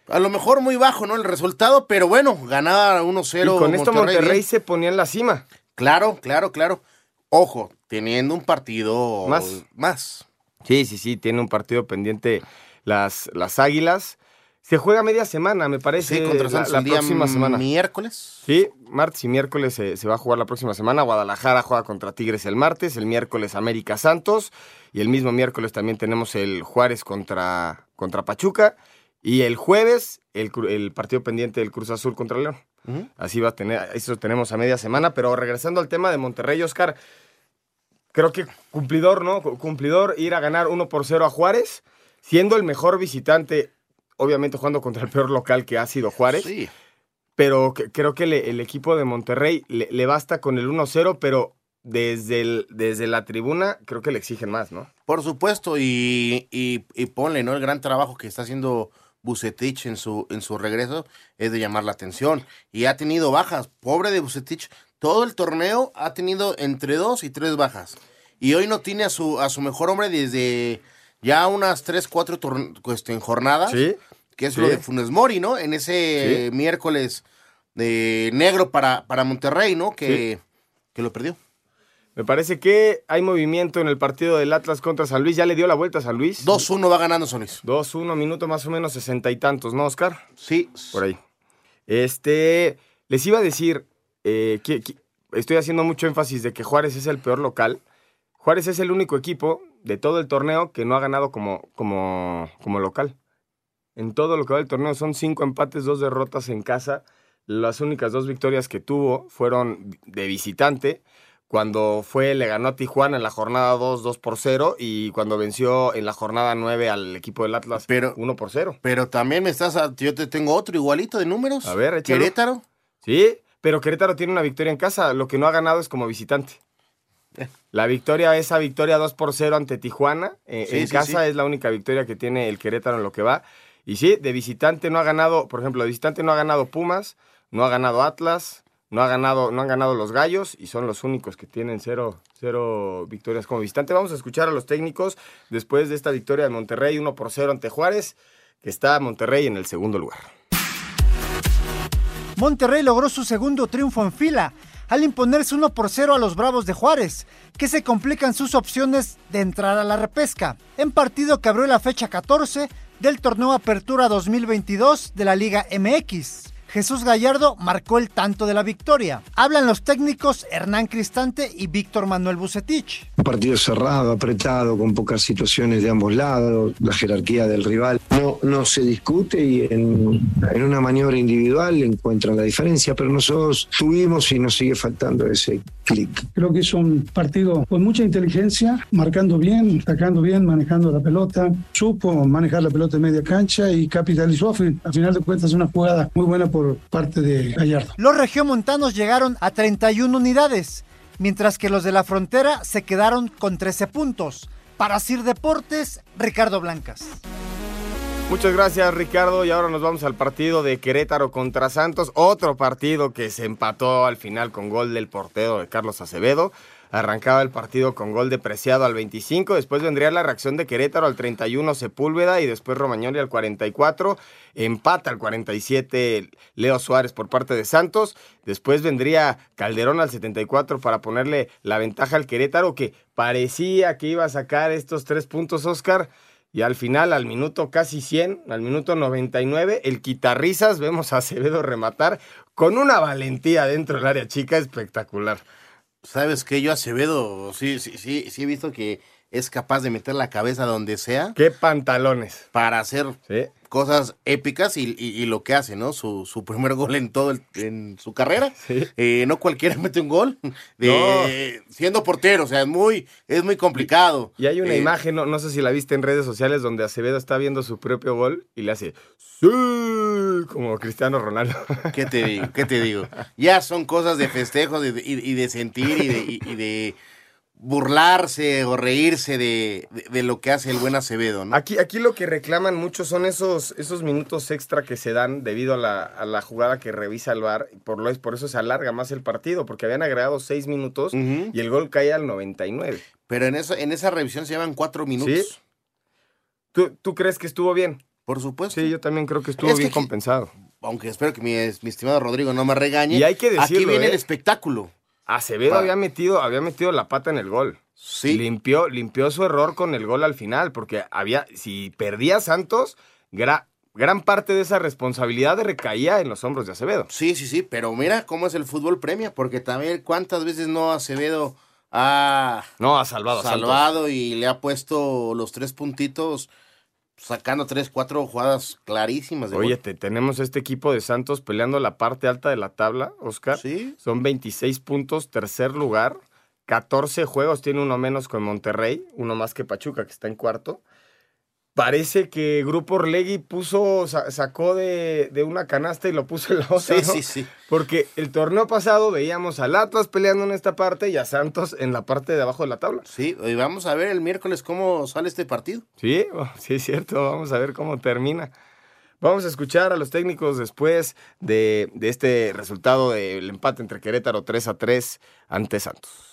A lo mejor muy bajo, ¿no? El resultado, pero bueno, ganaba 1-0. Y con esto Monterrey se ponía en la cima. Claro, claro, claro. Ojo, teniendo un partido más. más. Sí, sí, sí, tiene un partido pendiente las, las Águilas. Se juega media semana, me parece. Sí, contra Santos la, día próxima semana. miércoles. Sí, martes y miércoles se, se va a jugar la próxima semana. Guadalajara juega contra Tigres el martes, el miércoles América Santos y el mismo miércoles también tenemos el Juárez contra, contra Pachuca y el jueves el, el partido pendiente del Cruz Azul contra León. Así va a tener, eso tenemos a media semana, pero regresando al tema de Monterrey, Oscar, creo que cumplidor, ¿no? Cu- Cumplidor ir a ganar 1 por 0 a Juárez, siendo el mejor visitante, obviamente jugando contra el peor local que ha sido Juárez. Sí. Pero que- creo que le- el equipo de Monterrey le, le basta con el 1-0, pero desde, el, desde la tribuna creo que le exigen más, ¿no? Por supuesto, y, y, y ponle, ¿no? El gran trabajo que está haciendo Bucetich en su, en su regreso es de llamar la atención. Y ha tenido bajas. Pobre de Bucetich. Todo el torneo ha tenido entre dos y tres bajas. Y hoy no tiene a su, a su mejor hombre desde ya unas tres, cuatro este, en jornadas. Sí. Que es Sí. lo de Funes Mori, ¿no? En ese Sí. miércoles de negro para, para Monterrey, ¿no? Que, que lo perdió. Me parece que hay movimiento en el partido del Atlas contra San Luis. Ya le dio la vuelta a San Luis. 2-1 va ganando San Luis. 2-1, minuto más o menos sesenta y tantos, ¿no, Oscar? Sí. Por ahí. Este, les iba a decir, eh, que, que- estoy haciendo mucho énfasis de que Juárez es el peor local. Juárez es el único equipo de todo el torneo que no ha ganado como, como, como local. En todo lo que va del torneo son cinco empates, dos derrotas en casa. Las únicas dos victorias que tuvo fueron de visitante. Cuando fue, le ganó a Tijuana en la jornada 2, 2 por 0. Y cuando venció en la jornada 9 al equipo del Atlas, 1 por 0. Pero también me estás. a- yo te tengo otro igualito de números. A ver, échalo. Querétaro. Sí, pero Querétaro tiene una victoria en casa. Lo que no ha ganado es como visitante. La victoria, esa victoria 2 por 0 ante Tijuana, eh, Sí, en sí, casa sí. es la única victoria que tiene el Querétaro en lo que va. Y sí, de visitante no ha ganado, por ejemplo, de visitante no ha ganado Pumas, no ha ganado Atlas, no, ha ganado, no han ganado los Gallos y son los únicos que tienen cero, cero victorias como visitante. Vamos a escuchar a los técnicos después de esta victoria de Monterrey 1 por 0 ante Juárez, que está Monterrey en el segundo lugar. Monterrey logró su segundo triunfo en fila al imponerse 1 por 0 a los Bravos de Juárez, que se complican sus opciones de entrar a la repesca, en partido que abrió la fecha 14 del torneo Apertura 2022 de la Liga MX. Jesús Gallardo marcó el tanto de la victoria. Hablan los técnicos Hernán Cristante y Víctor Manuel Bucetich. Un partido cerrado, apretado, con pocas situaciones de ambos lados, la jerarquía del rival no, no se discute y en, en una maniobra individual encuentran la diferencia, pero nosotros tuvimos y nos sigue faltando ese clic. Creo que es un partido con mucha inteligencia, marcando bien, atacando bien, manejando la pelota. Supo manejar la pelota en media cancha y capitalizó. A final de cuentas, una jugada muy buena por parte de Gallardo. Los regiomontanos llegaron a 31 unidades, mientras que los de la frontera se quedaron con 13 puntos. Para Sir Deportes, Ricardo Blancas. Muchas gracias Ricardo y ahora nos vamos al partido de Querétaro contra Santos, otro partido que se empató al final con gol del portero de Carlos Acevedo. Arrancaba el partido con gol de Preciado al 25, después vendría la reacción de Querétaro al 31 Sepúlveda y después Romagnoli al 44, empata al 47 Leo Suárez por parte de Santos, después vendría Calderón al 74 para ponerle la ventaja al Querétaro que parecía que iba a sacar estos tres puntos Oscar. Y al final, al minuto casi 100, al minuto 99, el quitarrizas, vemos a Acevedo rematar con una valentía dentro del área chica espectacular. ¿Sabes qué? Yo Acevedo, sí, sí, sí, sí he visto que es capaz de meter la cabeza donde sea. ¡Qué pantalones! Para hacer cosas épicas y, y- y lo que hace, ¿no? Su, su primer gol en todo el- en su carrera. *laughs* Eh, no cualquiera *laughs* mete un gol. de- Siendo portero, o sea, es muy, es muy complicado. Y hay una Eh, imagen, no, no sé si la viste en redes sociales, donde Acevedo está viendo su propio gol y le hace ¡Sí! como Cristiano Ronaldo. *laughs* ¿Qué te digo? ¿Qué te digo? Ya son cosas de festejos y de, sentir y de, y- y de burlarse o reírse de, de- de lo que hace el buen Acevedo, ¿no? Aquí, aquí lo que reclaman mucho son esos, esos minutos extra que se dan debido a la, a la jugada que revisa el VAR. Por, lo, por eso se alarga más el partido, porque habían agregado seis minutos y el gol cae al 99. Pero en, eso, en esa revisión se llevan cuatro minutos. ¿Sí? ¿Tú, tú crees que estuvo bien? Por supuesto. Sí, yo también creo que estuvo Es bien aquí- compensado. Aunque espero que mi, mi estimado Rodrigo no me regañe. Y hay que Aquí decirlo, viene ¿eh? el espectáculo. Acevedo Pa- había metido, había metido la pata en el gol. Sí. Limpió, limpió su error con el gol al final, porque había, si perdía Santos, gran parte de esa responsabilidad recaía en los hombros de Acevedo. Sí, sí, sí, pero mira cómo es el fútbol premia, porque también cuántas veces no Acevedo ha, no, ha salvado, salvado y le ha puesto los tres puntitos sacando tres, cuatro jugadas clarísimas. De Oye, tenemos este equipo de Santos peleando la parte alta de la tabla, Oscar. Sí. Son 26 puntos, tercer lugar. 14 juegos, tiene uno menos con Monterrey, uno más que Pachuca, que está en cuarto parece que Grupo Orlegui puso, sacó de, una canasta y lo puso en la otra. Sí, sí, sí. Porque el torneo pasado veíamos al Atlas peleando en esta parte y a Santos en la parte de abajo de la tabla. Sí, y vamos a ver el miércoles cómo sale este partido. Sí, oh, sí es cierto, vamos a ver cómo termina. Vamos a escuchar a los técnicos después de, de este resultado del empate entre Querétaro 3 a 3 ante Santos.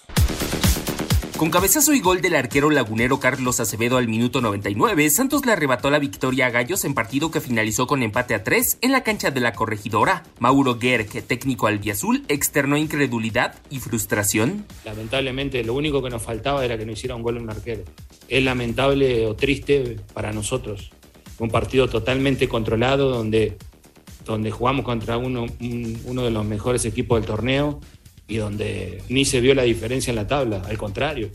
Con cabezazo y gol del arquero lagunero Carlos Acevedo al minuto 99, Santos le arrebató la victoria a Gallos en partido que finalizó con empate a 3 en la cancha de la corregidora. Mauro Gerg, técnico albiazul, externó incredulidad y frustración. Lamentablemente, lo único que nos faltaba era que no hiciera un gol un arquero. Es lamentable o triste para nosotros. Un partido totalmente controlado donde, donde jugamos contra uno, uno de los mejores equipos del torneo y donde ni se vio la diferencia en la tabla, al contrario,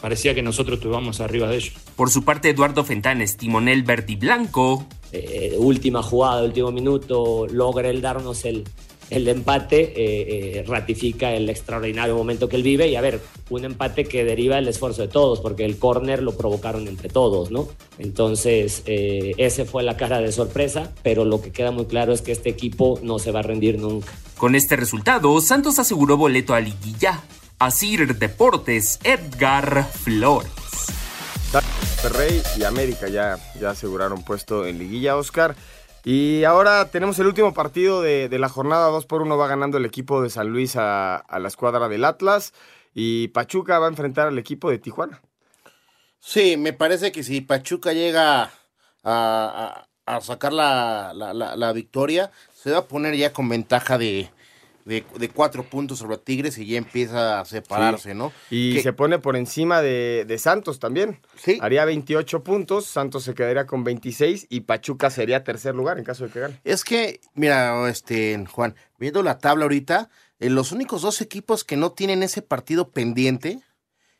parecía que nosotros estuvimos arriba de ellos. Por su parte, Eduardo Fentanes, timonel verde blanco. Eh, última jugada, último minuto, logra el darnos el, el empate eh, eh, ratifica el extraordinario momento que él vive y a ver, un empate que deriva del esfuerzo de todos, porque el córner lo provocaron entre todos, ¿no? Entonces, eh, ese fue la cara de sorpresa, pero lo que queda muy claro es que este equipo no se va a rendir nunca. Con este resultado, Santos aseguró boleto a liguilla. Asir Deportes, Edgar Flores. Rey y América ya, ya aseguraron puesto en liguilla, Oscar. Y ahora tenemos el último partido de, la jornada 2 por 1 va ganando el equipo de San Luis a, la escuadra del Atlas y Pachuca va a enfrentar al equipo de Tijuana. Sí, me parece que si Pachuca llega a, sacar la, la, victoria, se va a poner ya con ventaja de, de, cuatro puntos sobre Tigres y ya empieza a separarse, ¿no? Y se pone por encima de, Santos también. Sí. Haría 28 puntos, Santos se quedaría con 26 y Pachuca sería tercer lugar en caso de que gane. Es que, mira, este, Juan, viendo la tabla ahorita, eh, los únicos dos equipos que no tienen ese partido pendiente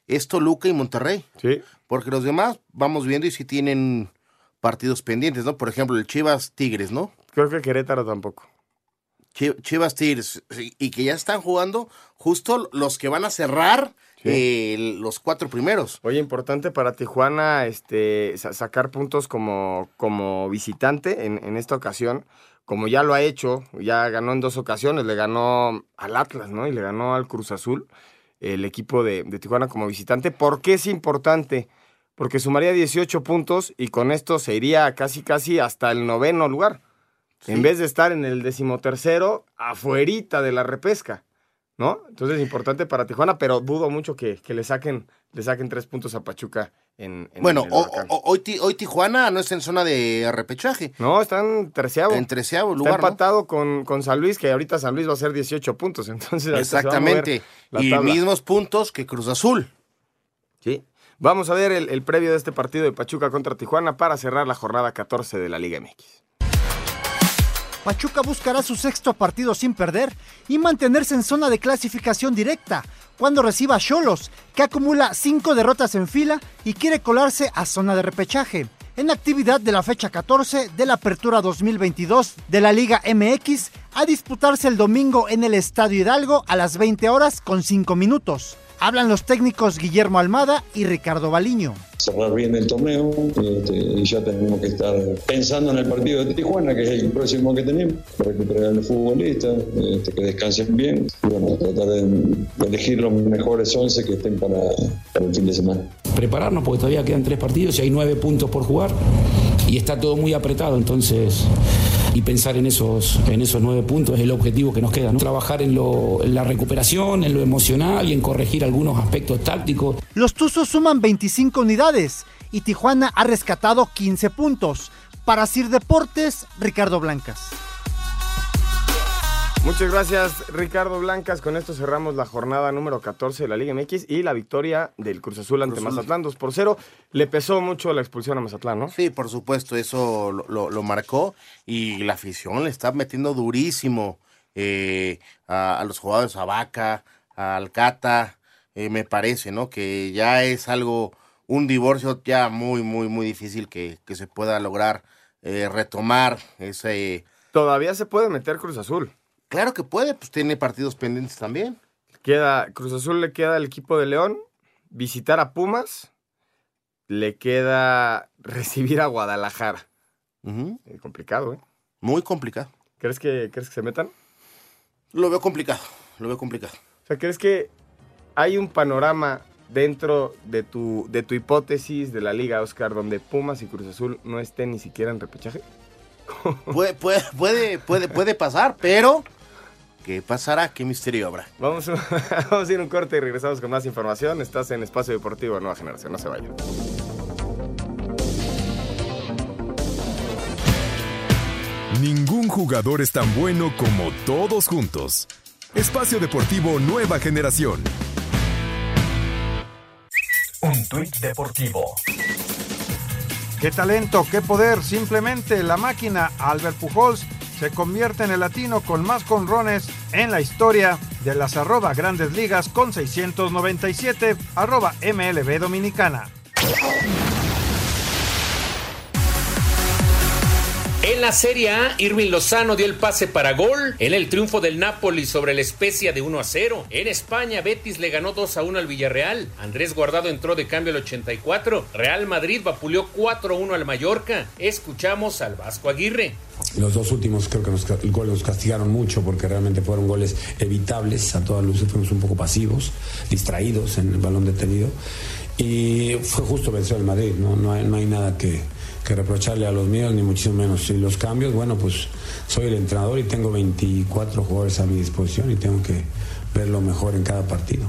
es Toluca y Monterrey. Sí. Porque los demás vamos viendo y si tienen partidos pendientes, ¿no? Por ejemplo, el Chivas Tigres, ¿no? Creo que Querétaro tampoco. Chivas Tigres y que ya están jugando justo los que van a cerrar eh, los cuatro primeros. Oye, importante para Tijuana este, sacar puntos como, como visitante en, esta ocasión, como ya lo ha hecho, ya ganó en dos ocasiones, le ganó al Atlas, ¿no? Y le ganó al Cruz Azul, el equipo de, de Tijuana como visitante. ¿Por qué es importante? Porque sumaría 18 puntos y con esto se iría casi casi hasta el noveno lugar. En vez de estar en el decimotercero, afuerita de la repesca, ¿no? Entonces es importante para Tijuana, pero dudo mucho que, le saquen le saquen tres puntos a Pachuca en, Bueno, hoy, hoy, Tijuana no está en zona de repechaje. No, está en treceavo. En treceavo lugar, Está empatado con, con, San Luis, que ahorita San Luis va a ser 18 puntos, *laughs* entonces... Exactamente, y mismos puntos que Cruz Azul. Sí. Vamos a ver el, el previo de este partido de Pachuca contra Tijuana para cerrar la jornada 14 de la Liga MX. Pachuca buscará su sexto partido sin perder y mantenerse en zona de clasificación directa cuando reciba a Cholos, que acumula cinco derrotas en fila y quiere colarse a zona de repechaje. En actividad de la fecha 14 de la Apertura 2022 de la Liga MX, a disputarse el domingo en el Estadio Hidalgo a las 20 horas con 5 minutos. Hablan los técnicos Guillermo Almada y Ricardo Baliño. Cerrar bien el torneo este, y ya tenemos que estar pensando en el partido de Tijuana, que es el próximo que tenemos, recuperar a los futbolistas, este, que descansen bien y bueno, tratar de, elegir los mejores 11 que estén para, para el fin de semana. Prepararnos porque todavía quedan tres partidos y hay nueve puntos por jugar y está todo muy apretado, entonces y pensar en esos, en esos nueve puntos es el objetivo que nos queda. ¿no? Trabajar en, en la recuperación, en lo emocional y en corregir algunos aspectos tácticos. Los Tuzos suman 25 unidades y Tijuana ha rescatado 15 puntos. Para Sir Deportes, Ricardo Blancas. Muchas gracias, Ricardo Blancas. Con esto cerramos la jornada número 14 de la Liga MX y la victoria del Cruz Azul ante Cruz. Mazatlán 2 por 0. Le pesó mucho la expulsión a Mazatlán, ¿no? Sí, por supuesto, eso lo, lo- lo marcó y la afición le está metiendo durísimo eh, a, a los jugadores, a Vaca, a Alcata, eh, me parece, ¿no? Que ya es algo, un divorcio ya muy, muy, muy difícil que, que se pueda lograr eh, retomar ese... Todavía se puede meter Cruz Azul. Claro que puede, pues tiene partidos pendientes también. Queda, Cruz Azul le queda al equipo de León visitar a Pumas, le queda *laughs* recibir a Guadalajara. Eh, complicado, ¿eh? Muy complicado. ¿Crees que, ¿Crees que se metan? Lo veo complicado, lo veo complicado. O sea, ¿crees que hay un panorama dentro de tu, de tu hipótesis de la liga, Oscar, donde Pumas y Cruz Azul no estén ni siquiera en repechaje? *laughs* Puede, puede, puede, puede, puede pasar, pero ¿qué pasará? ¿Qué misterio habrá? Vamos, a- *laughs* vamos a ir a un corte y regresamos con más información. Estás en Espacio Deportivo Nueva Generación, no se vayan. Ningún jugador es tan bueno como todos juntos. Espacio Deportivo Nueva Generación. Un tuit deportivo. Qué talento, qué poder. Simplemente la máquina Albert Pujols se convierte en el latino con más conrones en la historia de las arroba grandes ligas con 697 arroba MLB Dominicana. En la Serie A, Irving Lozano dio el pase para gol en el triunfo del Napoli sobre la Especia de 1 a 0. En España, Betis le ganó 2 a 1 al Villarreal. Andrés Guardado entró de cambio al 84. Real Madrid vapuleó 4 a 1 al Mallorca. Escuchamos al Vasco Aguirre. Los dos últimos creo que nos, el gol nos castigaron mucho porque realmente fueron goles evitables. A todas luces fuimos un poco pasivos, distraídos en el balón detenido. Y fue justo vencer al Madrid. No, no, no hay nada que, que reprocharle a los míos, ni muchísimo menos. Y los cambios, bueno, pues soy el entrenador y tengo 24 jugadores a mi disposición y tengo que ver lo mejor en cada partido.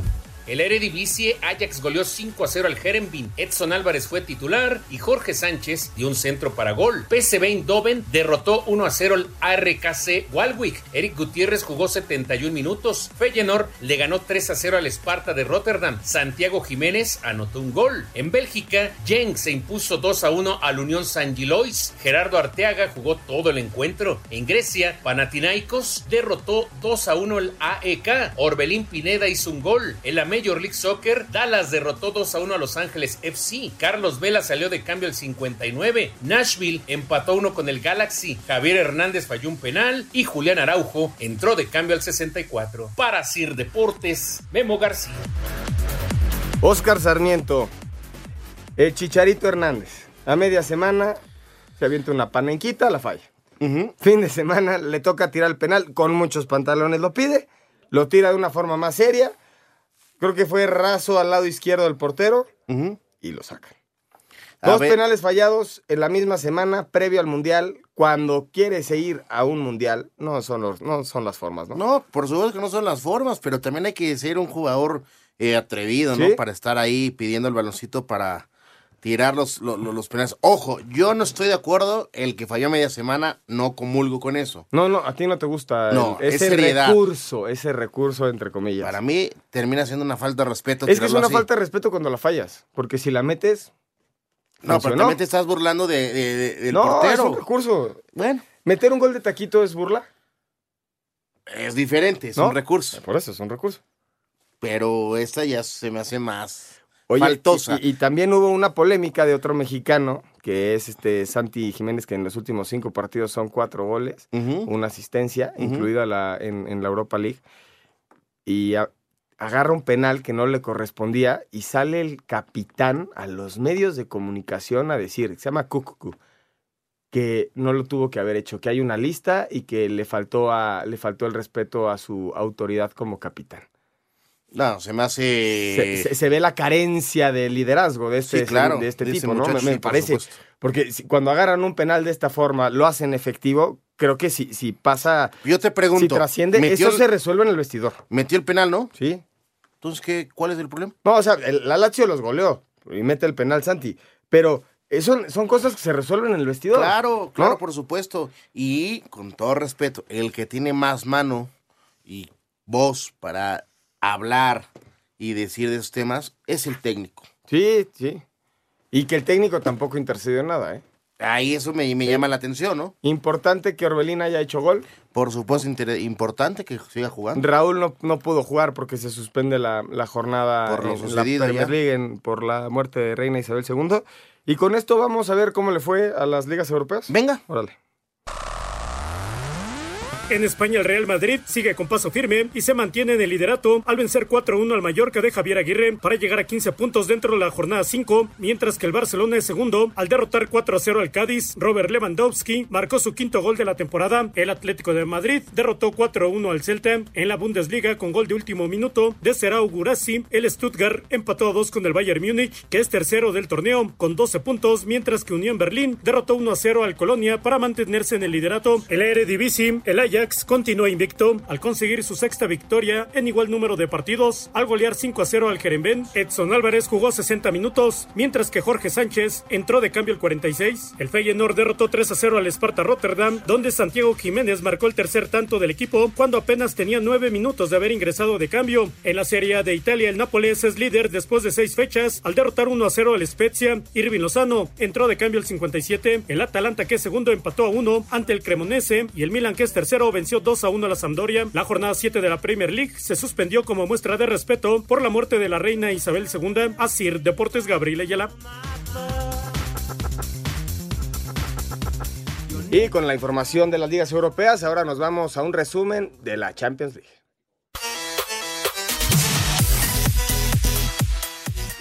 El Eredivisie, Ajax goleó 5 a 0 al Herenveen. Edson Álvarez fue titular y Jorge Sánchez dio un centro para gol. PSV Eindhoven derrotó 1 a 0 al ARKC Walwick. Eric Gutiérrez jugó 71 minutos. Feyenoord le ganó 3 a 0 al Sparta de Rotterdam. Santiago Jiménez anotó un gol. En Bélgica, Genk se impuso 2 a 1 al Unión San Gilois. Gerardo Arteaga jugó todo el encuentro. En Grecia, Panathinaikos derrotó 2 a 1 al AEK. Orbelín Pineda hizo un gol. En la Major League Soccer, Dallas derrotó 2 a 1 a Los Ángeles FC. Carlos Vela salió de cambio al 59. Nashville empató 1 con el Galaxy. Javier Hernández falló un penal y Julián Araujo entró de cambio al 64. Para Sir Deportes, Memo García. Oscar Sarmiento, el Chicharito Hernández. A media semana se avienta una panenquita, la falla. Fin de semana le toca tirar el penal, con muchos pantalones lo pide, lo tira de una forma más seria. Creo que fue raso al lado izquierdo del portero y lo saca. A Dos ver. penales fallados en la misma semana, previo al Mundial. Cuando quieres ir a un Mundial, no son, los, no son las formas, ¿no? No, por supuesto que no son las formas, pero también hay que ser un jugador eh, atrevido, ¿no? Sí. Para estar ahí pidiendo el baloncito para tirar los, los, los penales. Ojo, yo no estoy de acuerdo, el que falló media semana, no comulgo con eso. No, no, a ti no te gusta No, el- ese seriedad. recurso, ese recurso entre comillas. Para mí termina siendo una falta de respeto. Es que es una así. falta de respeto cuando la fallas, porque si la metes... No, pero también te estás burlando de, de- de- del no, portero. es un recurso. Bueno. ¿Meter un gol de taquito es burla? Es diferente, es ¿No? un recurso. Por eso es un recurso. Pero esta ya se me hace más Oye, faltosa. Y, y también hubo una polémica de otro mexicano, que es este Santi Jiménez, que en los últimos cinco partidos son cuatro goles, una asistencia, incluida la, en, en la Europa League. Y a- agarra un penal que no le correspondía y sale el capitán a los medios de comunicación a decir, se llama Kukuku, que no lo tuvo que haber hecho, que hay una lista y que le faltó, a, le faltó el respeto a su autoridad como capitán. No, se me hace... Se, se- se ve la carencia de liderazgo de este, Sí, claro, de este de ese tipo, ¿no? Me, por parece. Porque cuando agarran un penal de esta forma, lo hacen efectivo, creo que si, si pasa. Yo te pregunto. Si trasciende, eso el- se resuelve en el vestidor. Metió el penal, ¿no? Sí. Entonces, ¿qué, ¿cuál es el problema? No, o sea, el, la Lazio los goleó y mete el penal Santi. Pero eso son cosas que se resuelven en el vestidor. Claro, claro, ¿no? por supuesto. Y con todo respeto, el que tiene más mano y voz para hablar y decir de esos temas es el técnico. Sí, sí. Y que el técnico tampoco intercedió en nada, ¿eh? Ahí eso me, me llama la atención, ¿no? Importante que Orbelín haya hecho gol. Por supuesto, importante que siga jugando. Raúl no, no pudo jugar porque se suspende la, la jornada por lo sucedido la Premier League en- por la muerte de Reina Isabel II. Y con esto vamos a ver cómo le fue a las ligas europeas. Venga. Órale. En España, el Real Madrid sigue con paso firme y se mantiene en el liderato al vencer 4-1 al Mallorca de Javier Aguirre para llegar a 15 puntos dentro de la jornada 5, mientras que el Barcelona es segundo al derrotar 4-0 al Cádiz. Robert Lewandowski marcó su quinto gol de la temporada. El Atlético de Madrid derrotó 4-1 al Celta en la Bundesliga con gol de último minuto de Serao Gurasi. El Stuttgart empató a 2 con el Bayern Múnich, que es tercero del torneo con 12 puntos, mientras que Unión Berlín derrotó 1-0 al Colonia para mantenerse en el liderato. El Eredivisie, el Ajax continúa invicto al conseguir su sexta victoria en igual número de partidos al golear 5 a 0 al Jeremben. Edson Álvarez jugó 60 minutos, mientras que Jorge Sánchez entró de cambio el 46. El Feyenoord derrotó 3 a 0 al Sparta Rotterdam, donde Santiago Jiménez marcó el tercer tanto del equipo cuando apenas tenía 9 minutos de haber ingresado de cambio. En la Serie A de Italia, el Nápoles es líder después de 6 fechas al derrotar 1 a 0 al Spezia. Irving Lozano entró de cambio el 57. El Atalanta, que es segundo, empató a 1 ante el Cremonese y el Milan, que es tercero, venció 2 a 1 a la Sampdoria. La jornada 7 de la Premier League se suspendió como muestra de respeto por la muerte de la reina Isabel II. Asir Deportes Gabriel Ayala. Y con la información de las ligas europeas, ahora nos vamos a un resumen de la Champions League.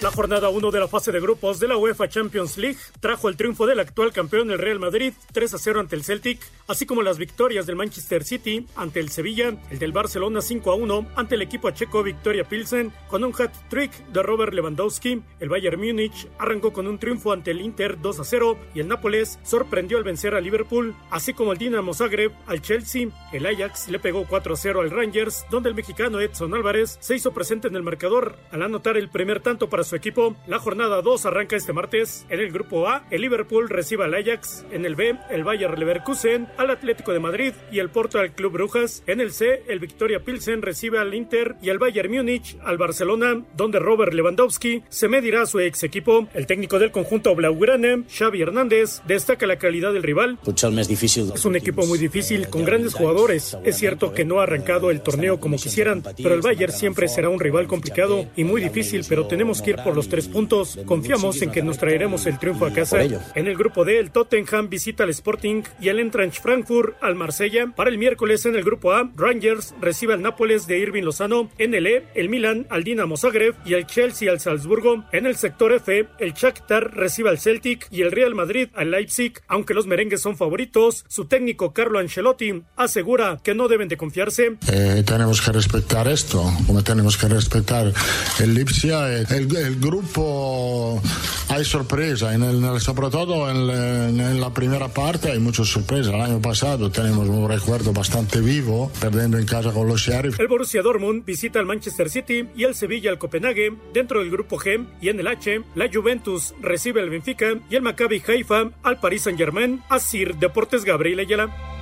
La jornada 1 de la fase de grupos de la UEFA Champions League trajo el triunfo del actual campeón el Real Madrid 3 a 0 ante el Celtic, así como las victorias del Manchester City ante el Sevilla, el del Barcelona 5 a 1 ante el equipo checo Victoria Pilsen con un hat-trick de Robert Lewandowski. El Bayern Múnich arrancó con un triunfo ante el Inter 2 a 0 y el Nápoles sorprendió al vencer a Liverpool, así como el Dinamo Zagreb al Chelsea. El Ajax le pegó 4 a 0 al Rangers, donde el mexicano Edson Álvarez se hizo presente en el marcador al anotar el primer tanto para su equipo. La jornada 2 arranca este martes. En el grupo A, el Liverpool recibe al Ajax. En el B, el Bayer Leverkusen al Atlético de Madrid y el Porto al Club Brujas. En el C, el Victoria Pilsen recibe al Inter y al Bayern Múnich al Barcelona, donde Robert Lewandowski se medirá a su ex equipo. El técnico del conjunto Blaugrana, Xavi Hernández, destaca la calidad del rival. Es un equipo muy difícil, con grandes jugadores. Es cierto que no ha arrancado el torneo como quisieran, pero el Bayern siempre será un rival complicado y muy difícil, pero tenemos que ir por los tres puntos. Confiamos en que nos traeremos el triunfo a casa. En el grupo D, el Tottenham visita al Sporting y el Eintracht Frankfurt al Marsella. Para el miércoles en el grupo A, Rangers recibe al Nápoles de Irving Lozano. En el E, el Milan al Dinamo Zagreb y el Chelsea al Salzburgo. En el sector F, el Shakhtar recibe al Celtic y el Real Madrid al Leipzig. Aunque los merengues son favoritos, su técnico Carlo Ancelotti asegura que no deben de confiarse. Eh, tenemos que respetar esto, como tenemos que respetar el Lipsia. El, el grupo hay sorpresa, en el, sobre todo en, en la primera parte hay muchas sorpresas. El año pasado tenemos un recuerdo bastante vivo, perdiendo en casa con los Sheriff. El Borussia Dortmund visita al Manchester City y el Sevilla al Copenhague. Dentro del grupo G y en el H, la Juventus recibe al Benfica y el Maccabi Haifa al Paris Saint-Germain. Asir Deportes Gabriel Ayala.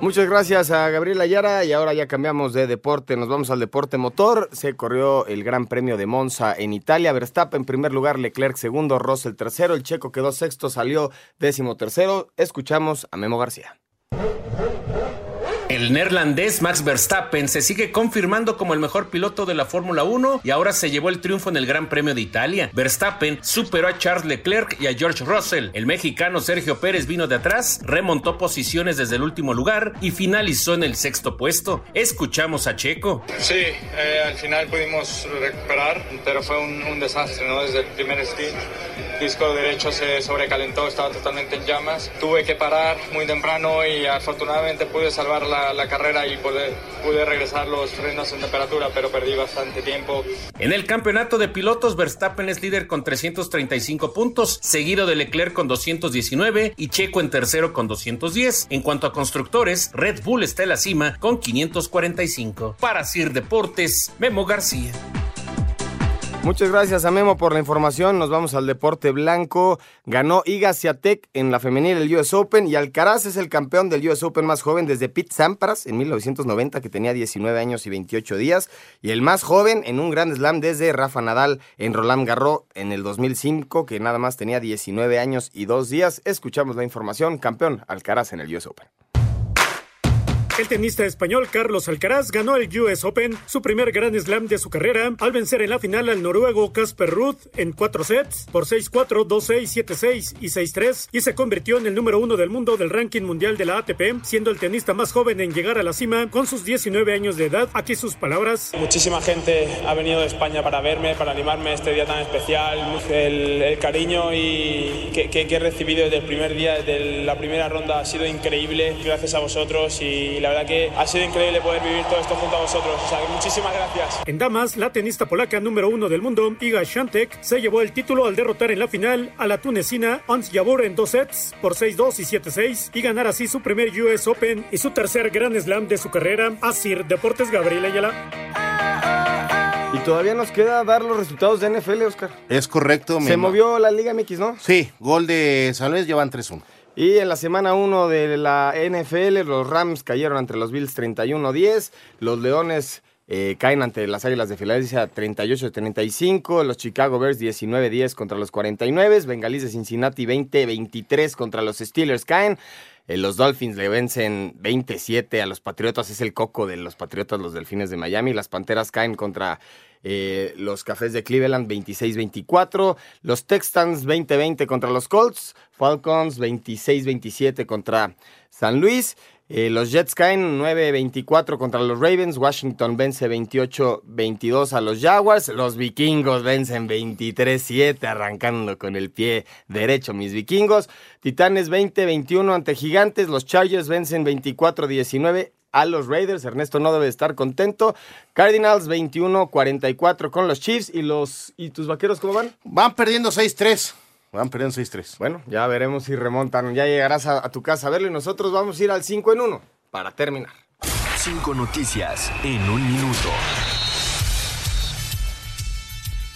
Muchas gracias a Gabriel Ayara y ahora ya cambiamos de deporte, nos vamos al deporte motor. Se corrió el Gran Premio de Monza en Italia, Verstappen en primer lugar, Leclerc segundo, Russell tercero, el checo quedó sexto, salió décimo tercero. Escuchamos a Memo García. El neerlandés Max Verstappen se sigue confirmando como el mejor piloto de la Fórmula 1 y ahora se llevó el triunfo en el Gran Premio de Italia. Verstappen superó a Charles Leclerc y a George Russell. El mexicano Sergio Pérez vino de atrás, remontó posiciones desde el último lugar y finalizó en el sexto puesto. Escuchamos a Checo. Sí, eh, al final pudimos recuperar, pero fue un, desastre, ¿no? Desde el primer stint, disco derecho se sobrecalentó, estaba totalmente en llamas. Tuve que parar muy temprano y afortunadamente pude salvar la, la carrera y pude, pude regresar los frenos en temperatura, pero perdí bastante tiempo. En el campeonato de pilotos, Verstappen es líder con 335 puntos, seguido de Leclerc con 219 y Checo en tercero con 210. En cuanto a constructores, Red Bull está en la cima con 545. Para Sir Deportes, Memo García. Muchas gracias a Memo por la información. Nos vamos al deporte blanco. Ganó Iga Swiatek en la femenil el US Open y Alcaraz es el campeón del US Open más joven desde Pete Sampras en 1990 que tenía 19 años y 28 días y el más joven en un Grand Slam desde Rafa Nadal en Roland Garros en el 2005 que nada más tenía 19 años y 2 días. Escuchamos la información. Campeón Alcaraz en el US Open. El tenista español Carlos Alcaraz ganó el US Open, su primer Grand Slam de su carrera, al vencer en la final al noruego Casper Ruud en cuatro sets por 6-4, 2-6, 7-6 y 6-3 y se convirtió en el número uno del mundo del ranking mundial de la ATP, siendo el tenista más joven en llegar a la cima con sus 19 años de edad. Aquí sus palabras. Muchísima gente ha venido de España para verme, para animarme este día tan especial, el, cariño y que, que, he recibido desde el primer día, desde la primera ronda ha sido increíble, gracias a vosotros y la verdad que ha sido increíble poder vivir todo esto junto a vosotros. O sea, muchísimas gracias. En damas, la tenista polaca número uno del mundo, Iga Shantek, se llevó el título al derrotar en la final a la tunecina Ons Jabeur en dos sets por 6-2 y 7-6 y ganar así su primer US Open y su tercer Grand Slam de su carrera. Asir Deportes Gabriel Ayala. Y todavía nos queda dar los resultados de NFL, Oscar. Es correcto. Se movió la Liga MX, ¿no? Sí, gol de San Luis, llevan 3-1. Y en la semana 1 de la NFL, los Rams cayeron ante los Bills 31-10. Los Leones eh, caen ante las Águilas de Filadelfia 38-35. Los Chicago Bears 19-10 contra los 49. Bengalís de Cincinnati 20-23 contra los Steelers caen. Eh, los Dolphins le vencen 27 a los Patriotas. Es el coco de los Patriotas, los Delfines de Miami. Las Panteras caen contra eh, los Cafés de Cleveland 26-24, los Texans 20-20 contra los Colts, Falcons 26-27 contra San Luis. Eh, los Jets caen 9-24 contra los Ravens. Washington vence 28-22 a los Jaguars. Los vikingos vencen 23-7, arrancando con el pie derecho mis vikingos. Titanes 20-21 ante Gigantes. Los Chargers vencen 24-19 a los Raiders. Ernesto no debe estar contento. Cardinals 21-44 con los Chiefs. ¿Y, los, ¿Y tus vaqueros cómo van? Van perdiendo 6-3. Van perdiendo 6-3. Bueno, ya veremos si remontan. Ya llegarás a, tu casa a verlo y nosotros vamos a ir al 5 en 1 para terminar. Cinco noticias en un minuto.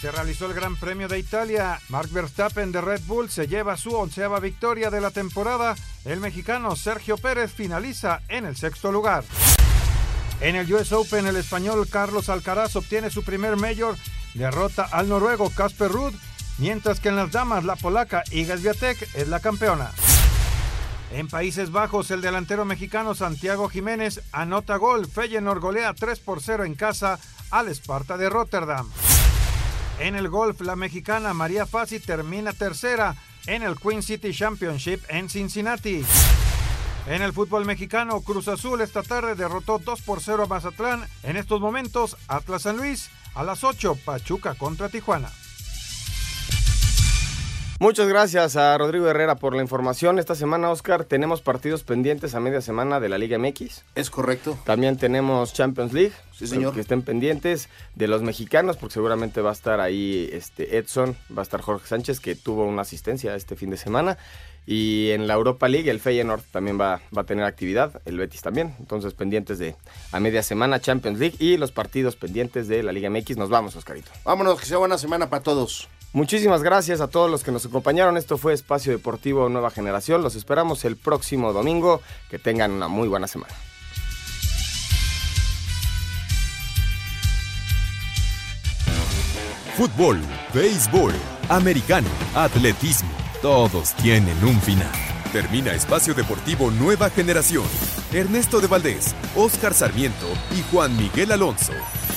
Se realizó el Gran Premio de Italia. Mark Verstappen de Red Bull se lleva su onceava victoria de la temporada. El mexicano Sergio Pérez finaliza en el sexto lugar. En el US Open, el español Carlos Alcaraz obtiene su primer mayor, derrota al noruego Casper Ruud, mientras que en las damas la polaca Iga Swiatek es la campeona. En Países Bajos, el delantero mexicano Santiago Jiménez anota gol. Feyenoord golea 3 por 0 en casa al Esparta de Rotterdam. En el golf, la mexicana María Fassi termina tercera en el Queen City Championship en Cincinnati. En el fútbol mexicano, Cruz Azul esta tarde derrotó 2 por 0 a Mazatlán. En estos momentos, Atlas San Luis a las 8, Pachuca contra Tijuana. Muchas gracias a Rodrigo Herrera por la información. Esta semana, Oscar, tenemos partidos pendientes a media semana de la Liga MX. Es correcto. También tenemos Champions League. Sí, señor. Que estén pendientes de los mexicanos, porque seguramente va a estar ahí este Edson, va a estar Jorge Sánchez, que tuvo una asistencia este fin de semana. Y en la Europa League, el Feyenoord también va, va a tener actividad, el Betis también. Entonces, pendientes de a media semana Champions League y los partidos pendientes de la Liga MX. Nos vamos, Oscarito. Vámonos, que sea buena semana para todos. Muchísimas gracias a todos los que nos acompañaron. Esto fue Espacio Deportivo Nueva Generación. Los esperamos el próximo domingo. Que tengan una muy buena semana. Fútbol, béisbol, americano, atletismo, todos tienen un final. Termina Espacio Deportivo Nueva Generación. Ernesto de Valdés, Oscar Sarmiento y Juan Miguel Alonso.